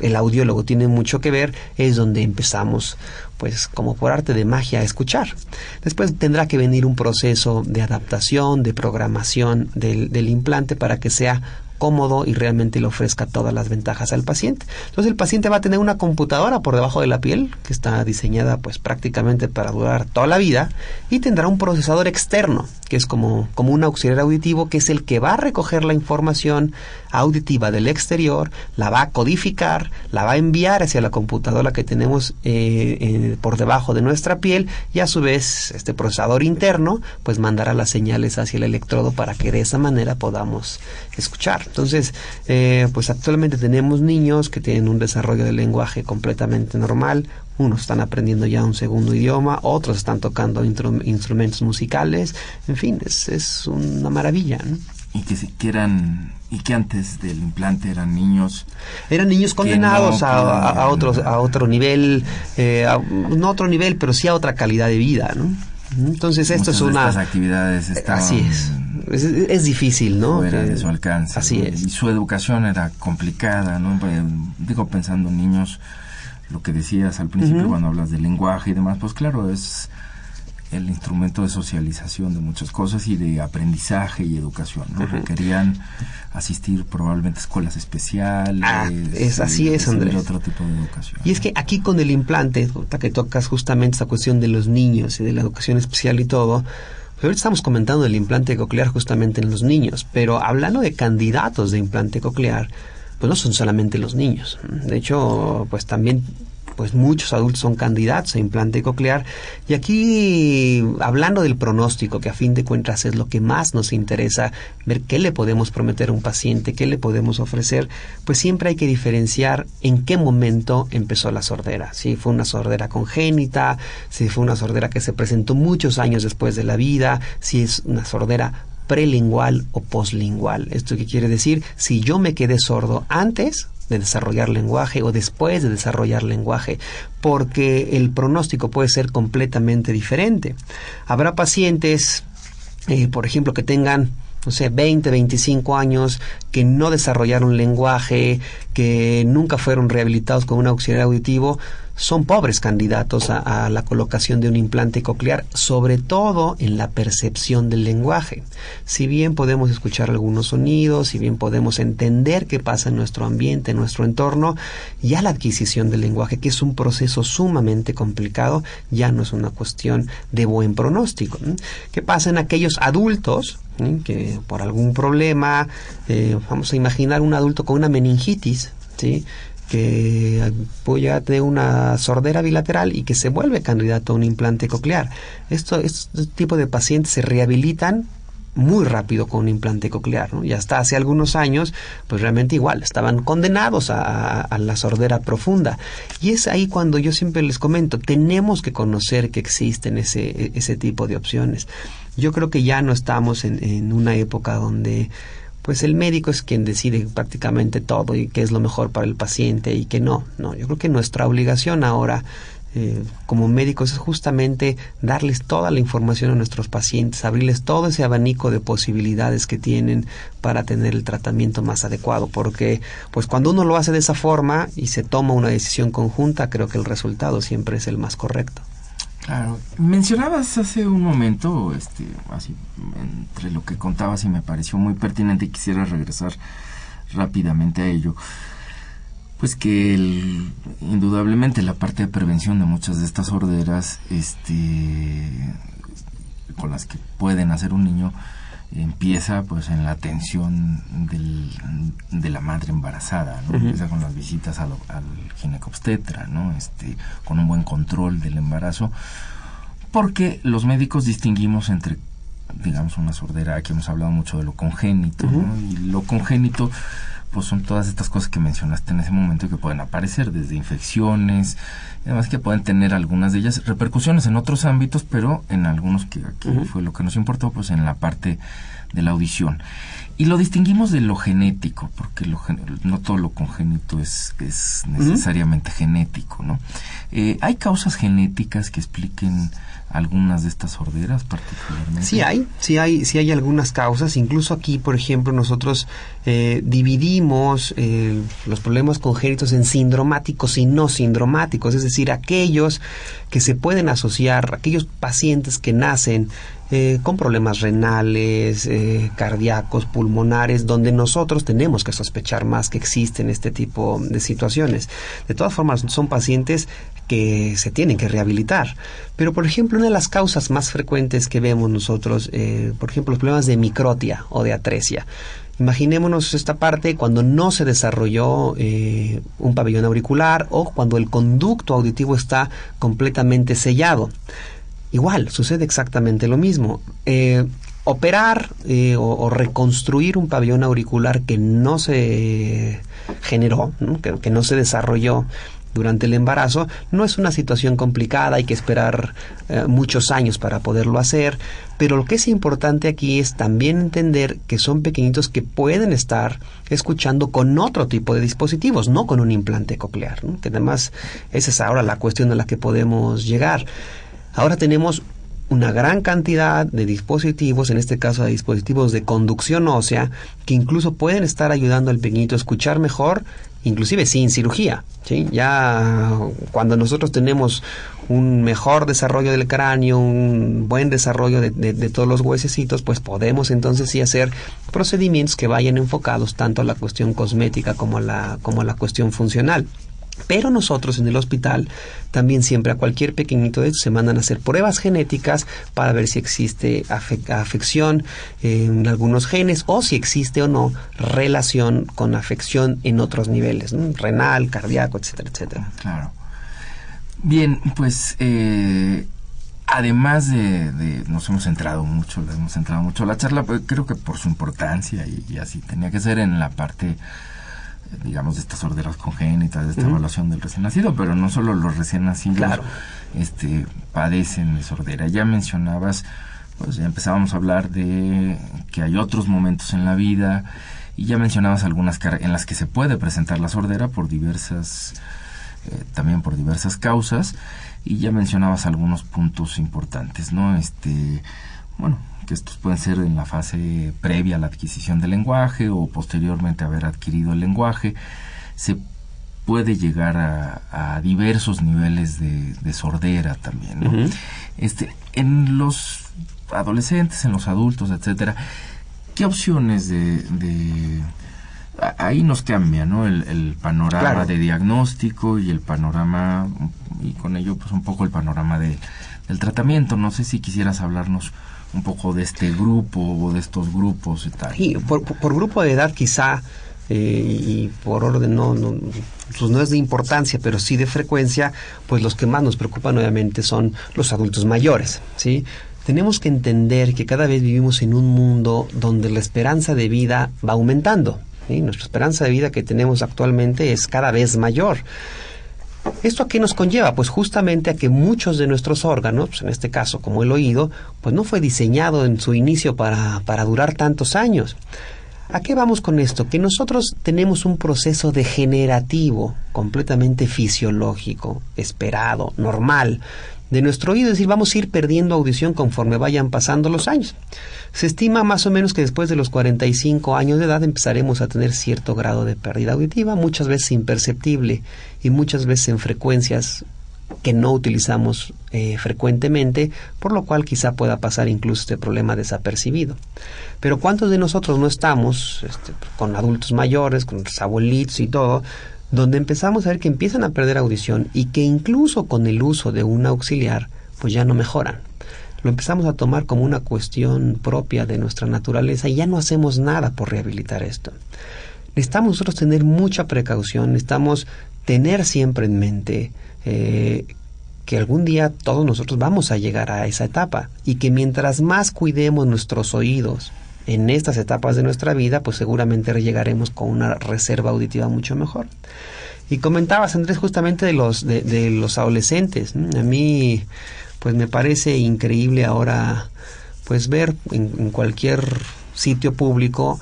el audiólogo tiene mucho que ver, es donde empezamos pues como por arte de magia a escuchar. Después tendrá que venir un proceso de adaptación, de programación del, del implante para que sea cómodo y realmente le ofrezca todas las ventajas al paciente. Entonces el paciente va a tener una computadora por debajo de la piel que está diseñada pues prácticamente para durar toda la vida y tendrá un procesador externo que es como, como un auxiliar auditivo que es el que va a recoger la información auditiva del exterior, la va a codificar, la va a enviar hacia la computadora que tenemos eh, por debajo de nuestra piel y a su vez este procesador interno pues mandará las señales hacia el electrodo para que de esa manera podamos escuchar. Entonces, eh, pues actualmente tenemos niños que tienen un desarrollo del lenguaje completamente normal, unos están aprendiendo ya un segundo idioma, otros están tocando instrumentos musicales, en fin, es, es una maravilla. ¿no? Y que, que eran y que antes del implante eran niños eran niños condenados a, a, otros a otro nivel eh, no a otro nivel pero sí a otra calidad de vida no entonces esto es una estas actividades estaban así es. es. difícil no fuera de su alcance así es. Y su educación era complicada no pues, digo pensando en niños lo que decías al principio cuando hablas de lenguaje y demás pues claro es el instrumento de socialización de muchas cosas y de aprendizaje y educación. ¿no? Requerían asistir probablemente a escuelas especiales. Ah, es, así es, Andrés. otro tipo de educación. Y es que aquí con el implante, que tocas justamente esta cuestión de los niños y de la educación especial y todo, pues ahorita estamos comentando el implante coclear justamente en los niños, pero hablando de candidatos de implante coclear, pues no son solamente los niños. De hecho, pues también pues muchos adultos son candidatos a implante coclear. Y aquí, hablando del pronóstico, que a fin de cuentas es lo que más nos interesa, ver qué le podemos prometer a un paciente, qué le podemos ofrecer, pues siempre hay que diferenciar en qué momento empezó la sordera. Si fue una sordera congénita, si fue una sordera que se presentó muchos años después de la vida, si es una sordera prelingual o poslingual. ¿Esto qué quiere decir? Si yo me quedé sordo antes de desarrollar lenguaje o después de desarrollar lenguaje, porque el pronóstico puede ser completamente diferente. Habrá pacientes, eh, por ejemplo, que tengan no sé, 20, 25 años, que no desarrollaron lenguaje, que nunca fueron rehabilitados con un auxiliar auditivo, son pobres candidatos a, la colocación de un implante coclear, sobre todo en la percepción del lenguaje. Si bien podemos escuchar algunos sonidos, si bien podemos entender qué pasa en nuestro ambiente, en nuestro entorno, ya la adquisición del lenguaje, que es un proceso sumamente complicado, ya no es una cuestión de buen pronóstico. ¿Qué pasa en aquellos adultos que por algún problema, eh, vamos a imaginar un adulto con una meningitis, ¿sí? Que puede tener una sordera bilateral y que se vuelve candidato a un implante coclear. Esto, este tipo de pacientes se rehabilitan muy rápido con un implante coclear, ¿no? Y hasta hace algunos años, pues realmente igual, estaban condenados a, la sordera profunda. Y es ahí cuando yo siempre les comento, tenemos que conocer que existen ese, ese tipo de opciones. Yo creo que ya no estamos en, en una época donde pues el médico es quien decide prácticamente todo y qué es lo mejor para el paciente y qué no. No, yo creo que nuestra obligación ahora eh, como médicos es justamente darles toda la información a nuestros pacientes, abrirles todo ese abanico de posibilidades que tienen para tener el tratamiento más adecuado, porque pues cuando uno lo hace de esa forma y se toma una decisión conjunta, creo que el resultado siempre es el más correcto. Claro. Mencionabas hace un momento, este, así, entre lo que contabas y me pareció muy pertinente y quisiera regresar rápidamente a ello, pues que indudablemente la parte de prevención de muchas de estas sorderas, este, con las que pueden hacer un niño, empieza pues en la atención del, de la madre embarazada, ¿no? Empieza con las visitas al, al ginecobstetra, ¿no? Este, con un buen control del embarazo, porque los médicos distinguimos entre digamos una sordera, aquí hemos hablado mucho de lo congénito, ¿no? Y lo congénito pues son todas estas cosas que mencionaste en ese momento que pueden aparecer, desde infecciones, además que pueden tener algunas de ellas repercusiones en otros ámbitos, pero en algunos que aquí fue lo que nos importó, pues en la parte de la audición. Y lo distinguimos de lo genético, porque lo, no todo lo congénito es, es necesariamente genético, ¿no? Eh, ¿Hay causas genéticas que expliquen algunas de estas sorderas particularmente? Sí hay, sí hay, sí hay algunas causas. Incluso aquí, por ejemplo, nosotros eh, dividimos eh, los problemas congénitos en sindromáticos y no sindromáticos, es decir, aquellos que se pueden asociar, aquellos pacientes que nacen eh, con problemas renales, cardíacos, pulmonares, donde nosotros tenemos que sospechar más que existen este tipo de situaciones. De todas formas, son pacientes que se tienen que rehabilitar. Pero, por ejemplo, una de las causas más frecuentes que vemos nosotros, por ejemplo, los problemas de microtia o de atresia. Imaginémonos esta parte cuando no se desarrolló eh, un pabellón auricular o cuando el conducto auditivo está completamente sellado. Igual, sucede exactamente lo mismo. Eh, operar o, reconstruir un pabellón auricular que no se generó, que, no se desarrolló durante el embarazo no es una situación complicada, hay que esperar eh, muchos años para poderlo hacer, pero lo que es importante aquí es también entender que son pequeñitos que pueden estar escuchando con otro tipo de dispositivos, no con un implante coclear, que además esa es ahora la cuestión a la que podemos llegar. Ahora tenemos una gran cantidad de dispositivos, en este caso de dispositivos de conducción ósea, que incluso pueden estar ayudando al pequeñito a escuchar mejor inclusive sin cirugía. ¿sí? Ya cuando nosotros tenemos un mejor desarrollo del cráneo, un buen desarrollo de, todos los huesecitos, pues podemos entonces sí hacer procedimientos que vayan enfocados tanto a la cuestión cosmética como la, como a la cuestión funcional. Pero nosotros en el hospital también siempre a cualquier pequeñito de se mandan a hacer pruebas genéticas para ver si existe afección en algunos genes o si existe o no relación con afección en otros niveles, renal, cardíaco, etcétera, etcétera. Claro. Bien, pues eh, además de, nos hemos centrado mucho, le hemos centrado mucho la charla, pues, creo que por su importancia y así tenía que ser en la parte digamos, de estas sorderas congénitas, de esta evaluación del recién nacido, pero no solo los recién nacidos este, padecen de sordera. Ya mencionabas, pues ya empezábamos a hablar de que hay otros momentos en la vida y ya mencionabas algunas en las que se puede presentar la sordera por diversas, eh, también por diversas causas y ya mencionabas algunos puntos importantes, ¿no? Este, bueno, que estos pueden ser en la fase previa a la adquisición del lenguaje o posteriormente haber adquirido el lenguaje. Se puede llegar a, diversos niveles de, sordera también. este, en los adolescentes, en los adultos, etcétera, ¿qué opciones de, ahí nos cambia, ¿no? El, panorama de diagnóstico y el panorama y con ello pues un poco el panorama de, del tratamiento. No sé si quisieras hablarnos un poco de este grupo o de estos grupos y tal. Sí, por, grupo de edad quizá eh, y por orden no, no, pues no es de importancia, pero sí de frecuencia, pues los que más nos preocupan obviamente son los adultos mayores, ¿sí? tenemos que entender que cada vez vivimos en un mundo donde la esperanza de vida va aumentando. Nuestra esperanza de vida que tenemos actualmente es cada vez mayor. ¿Esto a qué nos conlleva? Pues justamente a que muchos de nuestros órganos, pues en este caso como el oído, pues no fue diseñado en su inicio para, para durar tantos años. ¿A qué vamos con esto? Que nosotros tenemos un proceso degenerativo completamente fisiológico, esperado, normal, de nuestro oído, es decir, vamos a ir perdiendo audición conforme vayan pasando los años. Se estima más o menos que después de los 45 años de edad empezaremos a tener cierto grado de pérdida auditiva, muchas veces imperceptible y muchas veces en frecuencias que no utilizamos eh, frecuentemente, por lo cual quizá pueda pasar incluso este problema desapercibido. Pero ¿cuántos de nosotros no estamos este, con adultos mayores, con abuelitos y todo, donde empezamos a ver que empiezan a perder audición y que incluso con el uso de un auxiliar, pues ya no mejoran? Lo empezamos a tomar como una cuestión propia de nuestra naturaleza y ya no hacemos nada por rehabilitar esto. Necesitamos nosotros tener mucha precaución, necesitamos tener siempre en mente eh, que algún día todos nosotros vamos a llegar a esa etapa y que mientras más cuidemos nuestros oídos en estas etapas de nuestra vida, pues seguramente llegaremos con una reserva auditiva mucho mejor. Y comentabas, Andrés, justamente de los, de, los adolescentes. A mí, pues me parece increíble ahora, pues ver en cualquier sitio público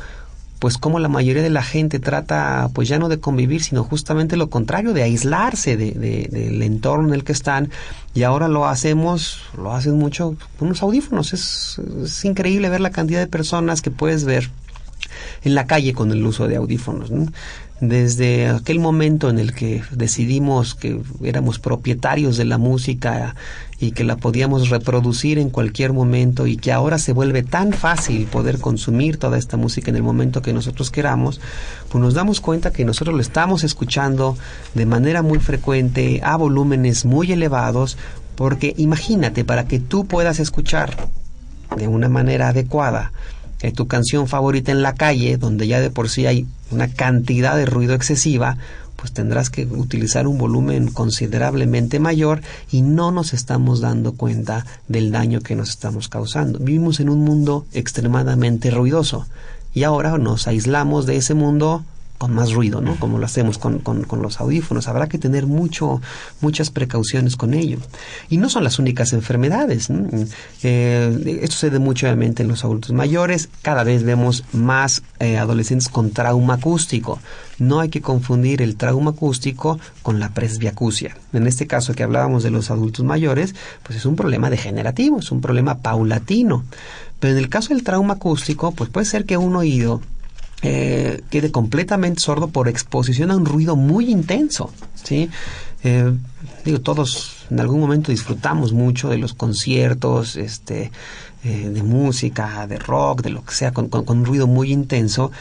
pues como la mayoría de la gente trata pues ya no de convivir, sino justamente lo contrario, de aislarse de, del entorno en el que están y ahora lo hacemos, lo hacen mucho con unos audífonos. Es, es increíble ver la cantidad de personas que puedes ver en la calle con el uso de audífonos. Desde aquel momento en el que decidimos que éramos propietarios de la música y que la podíamos reproducir en cualquier momento y que ahora se vuelve tan fácil poder consumir toda esta música en el momento que nosotros queramos, pues nos damos cuenta que nosotros lo estamos escuchando de manera muy frecuente, a volúmenes muy elevados, porque imagínate, para que tú puedas escuchar de una manera adecuada, tu canción favorita en la calle, donde ya de por sí hay una cantidad de ruido excesiva, pues tendrás que utilizar un volumen considerablemente mayor y no nos estamos dando cuenta del daño que nos estamos causando. Vivimos en un mundo extremadamente ruidoso y ahora nos aislamos de ese mundo con más ruido, ¿no? Como lo hacemos con, con, los audífonos. Habrá que tener mucho, muchas precauciones con ello. Y no son las únicas enfermedades. Eh, esto se mucho obviamente en los adultos mayores. Cada vez vemos más eh, adolescentes con trauma acústico. No hay que confundir el trauma acústico con la presbiacusia. En este caso que hablábamos de los adultos mayores, pues es un problema degenerativo, es un problema paulatino. Pero en el caso del trauma acústico, pues puede ser que un oído eh, quede completamente sordo por exposición a un ruido muy intenso, ¿sí? Eh, digo, todos en algún momento disfrutamos mucho de los conciertos, este, eh, de música, de rock, de lo que sea, con, un ruido muy intenso.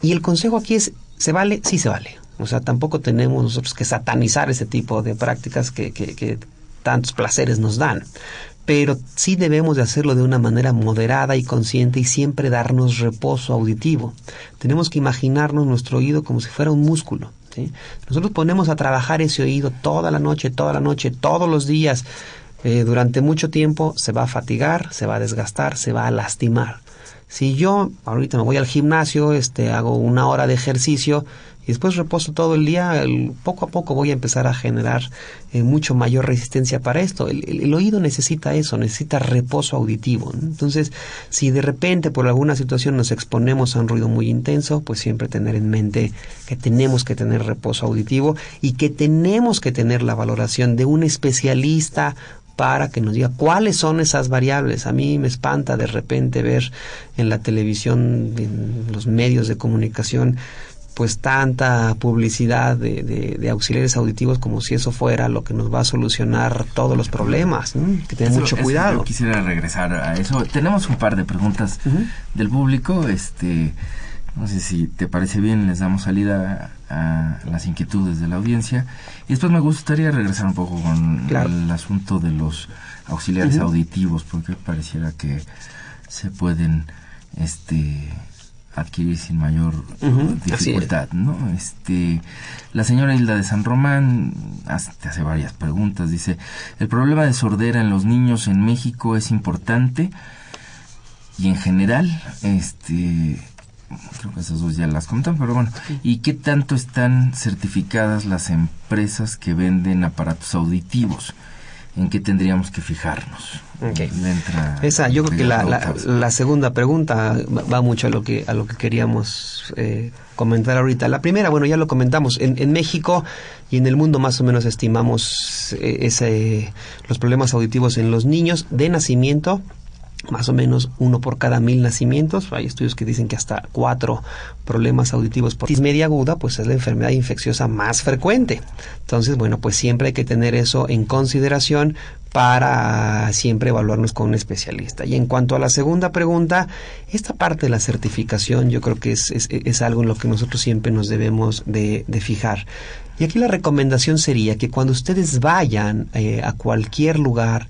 Y el consejo aquí es, ¿se vale? Sí se vale. O sea, tampoco tenemos nosotros que satanizar ese tipo de prácticas que, que tantos placeres nos dan pero sí debemos de hacerlo de una manera moderada y consciente y siempre darnos reposo auditivo. Tenemos que imaginarnos nuestro oído como si fuera un músculo. Nosotros ponemos a trabajar ese oído toda la noche, toda la noche, todos los días. Eh, durante mucho tiempo se va a fatigar, se va a desgastar, se va a lastimar. Si yo ahorita me voy al gimnasio, este, hago una hora de ejercicio y después reposo todo el día, poco a poco voy a empezar a generar eh, mucho mayor resistencia para esto. El, oído necesita eso, necesita reposo auditivo. Entonces, si de repente por alguna situación nos exponemos a un ruido muy intenso, pues siempre tener en mente que tenemos que tener reposo auditivo y que tenemos que tener la valoración de un especialista para que nos diga cuáles son esas variables. A mí me espanta de repente ver en la televisión, en los medios de comunicación, pues tanta publicidad de, de, auxiliares auditivos como si eso fuera lo que nos va a solucionar todos los problemas. Que tener mucho cuidado. Yo quisiera regresar a eso. Tenemos un par de preguntas del público. Este, no sé si te parece bien, les damos salida a, las inquietudes de la audiencia. Y después me gustaría regresar un poco con el asunto de los auxiliares auditivos, porque pareciera que se pueden este adquirir sin mayor dificultad, ¿no? Este, la señora Hilda de San Román hace, hace varias preguntas, dice, el problema de sordera en los niños en México es importante y en general, este, creo que esas dos ya las comentan, pero bueno, ¿y qué tanto están certificadas las empresas que venden aparatos auditivos? ¿En qué tendríamos que fijarnos? Esa, yo creo que la, la, segunda pregunta va mucho a lo que a lo que queríamos eh, comentar ahorita. La primera, bueno, ya lo comentamos. En, en México y en el mundo más o menos estimamos eh, ese, los problemas auditivos en los niños de nacimiento más o menos uno por cada mil nacimientos. Hay estudios que dicen que hasta cuatro problemas auditivos por media aguda, pues es la enfermedad infecciosa más frecuente. Entonces, bueno, pues siempre hay que tener eso en consideración para siempre evaluarnos con un especialista. Y en cuanto a la segunda pregunta, esta parte de la certificación yo creo que es, es, algo en lo que nosotros siempre nos debemos de, fijar. Y aquí la recomendación sería que cuando ustedes vayan eh, a cualquier lugar,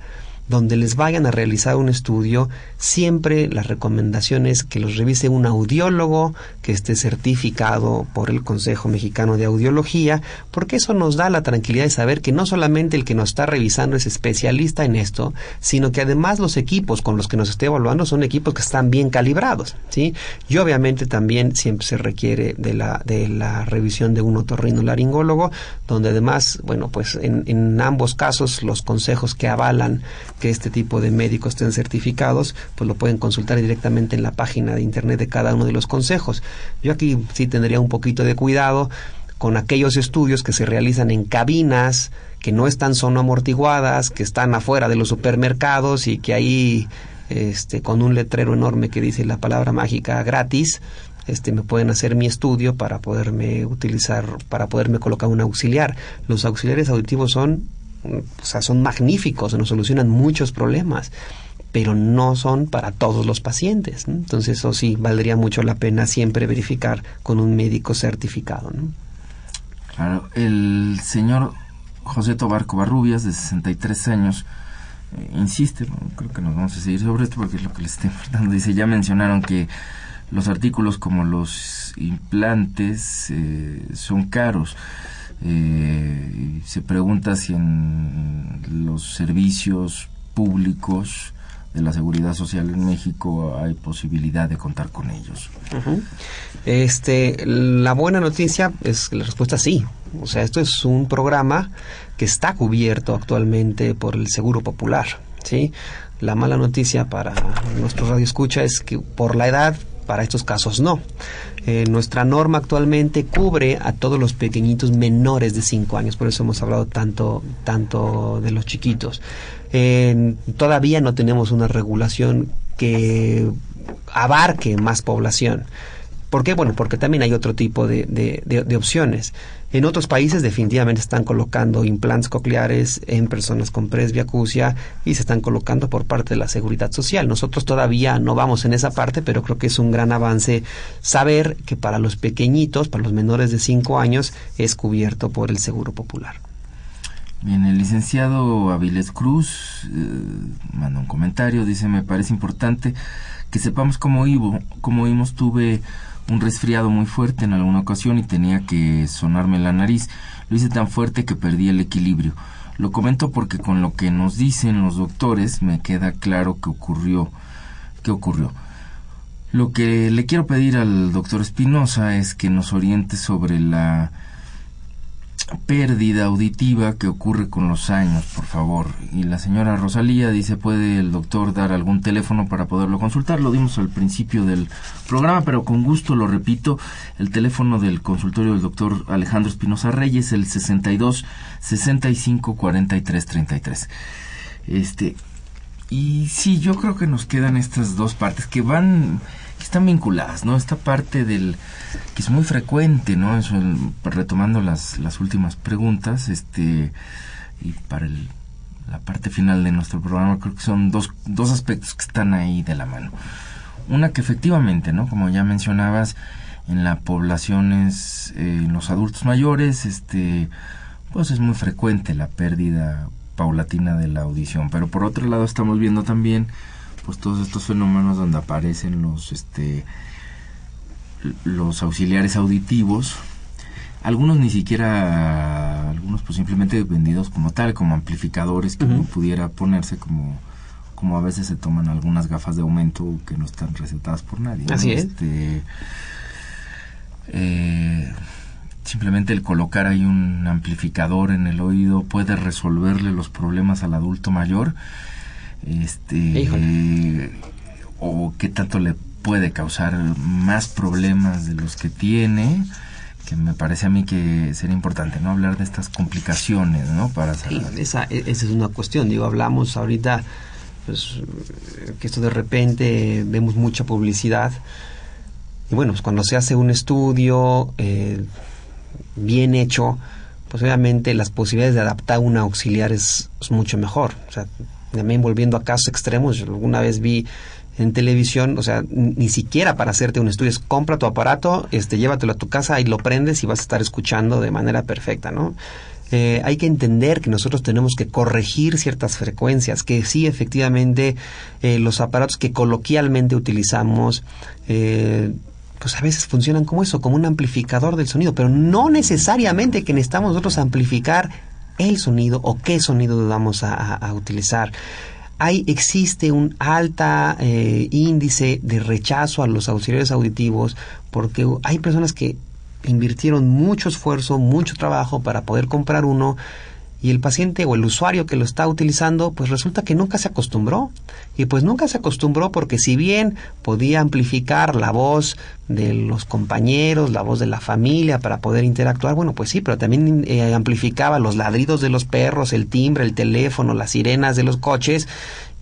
donde les vayan a realizar un estudio, siempre la recomendación es que los revise un audiólogo que esté certificado por el Consejo Mexicano de Audiología, porque eso nos da la tranquilidad de saber que no solamente el que nos está revisando es especialista en esto, sino que además los equipos con los que nos esté evaluando son equipos que están bien calibrados, ¿sí? Y obviamente también siempre se requiere de la, de la revisión de un otorrinolaringólogo, donde además, bueno, pues en, en ambos casos los consejos que avalan que este tipo de médicos estén certificados, pues lo pueden consultar directamente en la página de internet de cada uno de los consejos. Yo aquí sí tendría un poquito de cuidado con aquellos estudios que se realizan en cabinas que no están amortiguadas, que están afuera de los supermercados y que ahí este con un letrero enorme que dice la palabra mágica gratis, este me pueden hacer mi estudio para poderme utilizar para poderme colocar un auxiliar. Los auxiliares auditivos son o sea, son magníficos, nos solucionan muchos problemas, pero no son para todos los pacientes. Entonces, eso sí, valdría mucho la pena siempre verificar con un médico certificado. Claro, el señor José Tobar Covarrubias, de 63 años, eh, insiste, creo que nos vamos a seguir sobre esto porque es lo que les estoy importando. Dice, ya mencionaron que los artículos como los implantes eh, son caros. Eh, se pregunta si en los servicios públicos de la seguridad social en México hay posibilidad de contar con ellos. Este, la buena noticia es la respuesta sí. O sea, esto es un programa que está cubierto actualmente por el Seguro Popular, ¿sí? La mala noticia para nuestro radio escucha es que por la edad para estos casos no. Eh, nuestra norma actualmente cubre a todos los pequeñitos menores de 5 años, por eso hemos hablado tanto, tanto de los chiquitos. todavía no tenemos una regulación que abarque más población. ¿Por qué? Bueno, porque también hay otro tipo de, de, opciones. En otros países definitivamente están colocando implantes cocleares en personas con presbiacusia y se están colocando por parte de la seguridad social. Nosotros todavía no vamos en esa parte, pero creo que es un gran avance saber que para los pequeñitos, para los menores de 5 años, es cubierto por el Seguro Popular. Bien, el licenciado Avilés Cruz eh, manda un comentario, dice, me parece importante que sepamos cómo, iba, cómo oímos, tuve un resfriado muy fuerte en alguna ocasión y tenía que sonarme la nariz. Lo hice tan fuerte que perdí el equilibrio. Lo comento porque con lo que nos dicen los doctores me queda claro que ocurrió. ¿Qué ocurrió? Lo que le quiero pedir al doctor Espinosa es que nos oriente sobre la pérdida auditiva que ocurre con los años, por favor. Y la señora Rosalía dice, ¿puede el doctor dar algún teléfono para poderlo consultar? Lo dimos al principio del programa, pero con gusto lo repito. El teléfono del consultorio del doctor Alejandro Espinosa Reyes, el 62 65 43 33. Este, y sí, yo creo que nos quedan estas dos partes que van están vinculadas, ¿no? Esta parte del que es muy frecuente, ¿no? Eso, retomando las, las últimas preguntas, este y para el, la parte final de nuestro programa creo que son dos, dos aspectos que están ahí de la mano. Una que efectivamente, ¿no? Como ya mencionabas, en las poblaciones, eh, en los adultos mayores, este, pues es muy frecuente la pérdida paulatina de la audición. Pero por otro lado estamos viendo también pues todos estos fenómenos donde aparecen los este los auxiliares auditivos, algunos ni siquiera, algunos pues simplemente vendidos como tal, como amplificadores que uno pudiera ponerse como como a veces se toman algunas gafas de aumento que no están recetadas por nadie. Así es. Este, eh, simplemente el colocar ahí un amplificador en el oído puede resolverle los problemas al adulto mayor. Este, o qué tanto le puede causar más problemas de los que tiene que me parece a mí que sería importante no hablar de estas complicaciones no para esa, esa es una cuestión. Digo hablamos ahorita pues que esto de repente vemos mucha publicidad. Y bueno pues cuando se hace un estudio eh, bien hecho pues obviamente las posibilidades de adaptar una auxiliar es, mucho mejor. O sea también volviendo a casos extremos yo alguna vez vi en televisión, o sea, ni siquiera para hacerte un estudio, es compra tu aparato, este, llévatelo a tu casa y lo prendes y vas a estar escuchando de manera perfecta, ¿no? Eh, hay que entender que nosotros tenemos que corregir ciertas frecuencias, que sí, efectivamente, eh, los aparatos que coloquialmente utilizamos, eh, pues a veces funcionan como eso, como un amplificador del sonido, pero no necesariamente que necesitamos nosotros amplificar el sonido o qué sonido vamos a, utilizar. Hay, existe un alta índice de rechazo a los auxiliares auditivos porque hay personas que invirtieron mucho esfuerzo, mucho trabajo para poder comprar uno y el paciente o el usuario que lo está utilizando, pues resulta que nunca se acostumbró. Y pues nunca se acostumbró porque si bien podía amplificar la voz de los compañeros, la voz de la familia para poder interactuar, bueno, pues sí, pero también eh, amplificaba los ladridos de los perros, el timbre, el teléfono, las sirenas de los coches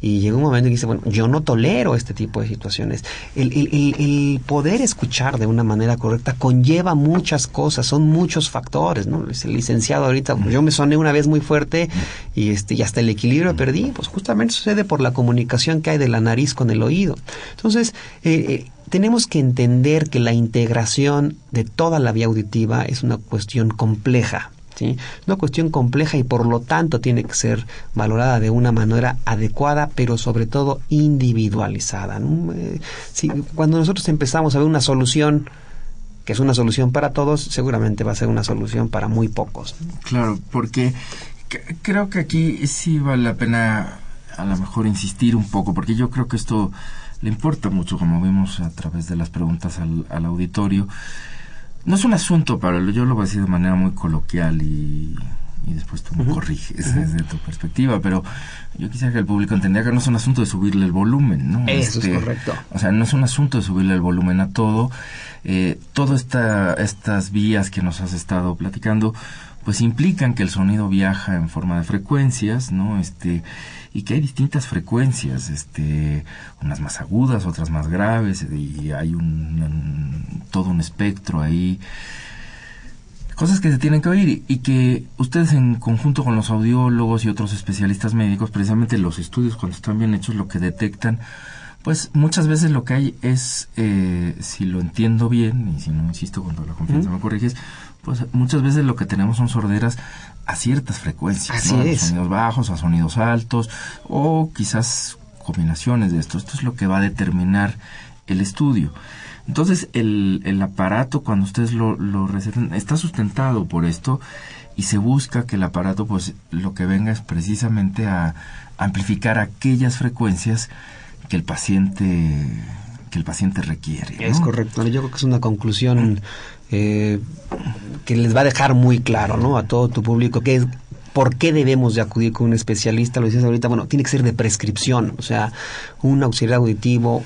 y llega un momento en que dice, bueno, yo no tolero este tipo de situaciones. El, el, poder escuchar de una manera correcta conlleva muchas cosas, son muchos factores, ¿no? El licenciado ahorita, yo me soné una vez muy fuerte y, este, y hasta el equilibrio perdí, pues justamente sucede por la comunicación que hay de la nariz con el oído. Entonces, eh, eh, tenemos que entender que la integración de toda la vía auditiva es una cuestión compleja. ¿Sí? Una cuestión compleja y por lo tanto tiene que ser valorada de una manera adecuada, pero sobre todo individualizada. Eh, cuando nosotros empezamos a ver una solución que es una solución para todos, seguramente va a ser una solución para muy pocos. Claro, porque creo que aquí sí vale la pena a lo mejor insistir un poco, porque yo creo que esto le importa mucho, como vimos a través de las preguntas al auditorio. No es un asunto, Pablo, yo lo voy a decir de manera muy coloquial y, después tú me corriges desde tu perspectiva, pero yo quisiera que el público entendiera que no es un asunto de subirle el volumen, ¿no? Eso es este, correcto. O sea, no es un asunto de subirle el volumen a todo. Eh, todas esta, estas vías que nos has estado platicando, pues implican que el sonido viaja en forma de frecuencias, ¿no? Este, y que hay distintas frecuencias, este, unas más agudas, otras más graves, y hay un, todo un espectro ahí. Cosas que se tienen que oír y que ustedes en conjunto con los audiólogos y otros especialistas médicos, precisamente los estudios cuando están bien hechos, lo que detectan, pues muchas veces lo que hay es, eh, si lo entiendo bien, y si no insisto toda la confianza me corriges, pues muchas veces lo que tenemos son sorderas a ciertas frecuencias, sonidos bajos, a sonidos altos, o quizás combinaciones de esto. Esto es lo que va a determinar el estudio. Entonces, el, el aparato, cuando ustedes lo, lo recetan, está sustentado por esto y se busca que el aparato, pues, lo que venga es precisamente a amplificar aquellas frecuencias que el paciente el paciente requiere. Es correcto. Yo creo que es una conclusión eh, que les va a dejar muy claro ¿no? a todo tu público que es por qué debemos de acudir con un especialista, lo decías ahorita, bueno, tiene que ser de prescripción, o sea, un auxiliar auditivo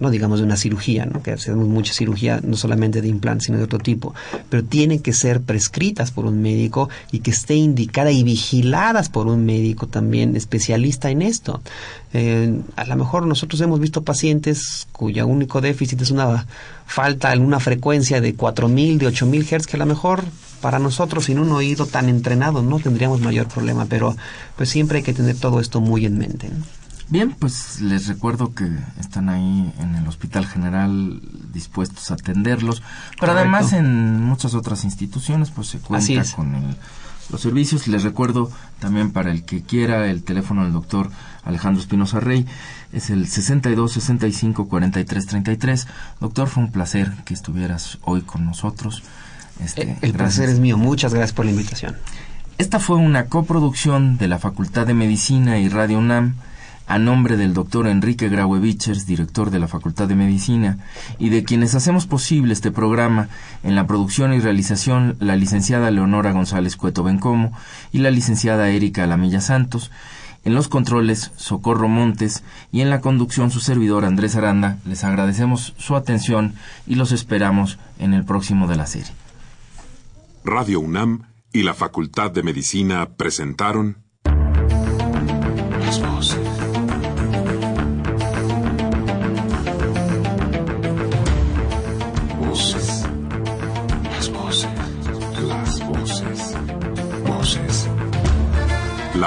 no, digamos de una cirugía, ¿no? que hacemos mucha cirugía, no solamente de implantes, sino de otro tipo, pero tienen que ser prescritas por un médico y que esté indicada y vigiladas por un médico también especialista en esto. Eh, a lo mejor nosotros hemos visto pacientes cuyo único déficit es una falta en una frecuencia de 4000, de 8000 Hz, que a lo mejor para nosotros sin un oído tan entrenado no tendríamos mayor problema, pero pues siempre hay que tener todo esto muy en mente. Bien, pues les recuerdo que están ahí en el Hospital General dispuestos a atenderlos, pero además en muchas otras instituciones pues se cuenta con el los servicios. Les recuerdo también para el que quiera el teléfono del doctor Alejandro Espinosa Rey es el 62 65 43 33. Doctor, fue un placer que estuvieras hoy con nosotros. Este, el placer es mío. Muchas gracias por la invitación. Esta fue una coproducción de la Facultad de Medicina y Radio UNAM a nombre del doctor Enrique Graue Vichers, director de la Facultad de Medicina, y de quienes hacemos posible este programa en la producción y realización la licenciada Leonora González Cueto Bencomo y la licenciada Erika Alamilla Santos, en los controles Socorro Montes y en la conducción su servidor Andrés Aranda, les agradecemos su atención y los esperamos en el próximo de la serie. Radio UNAM y la Facultad de Medicina presentaron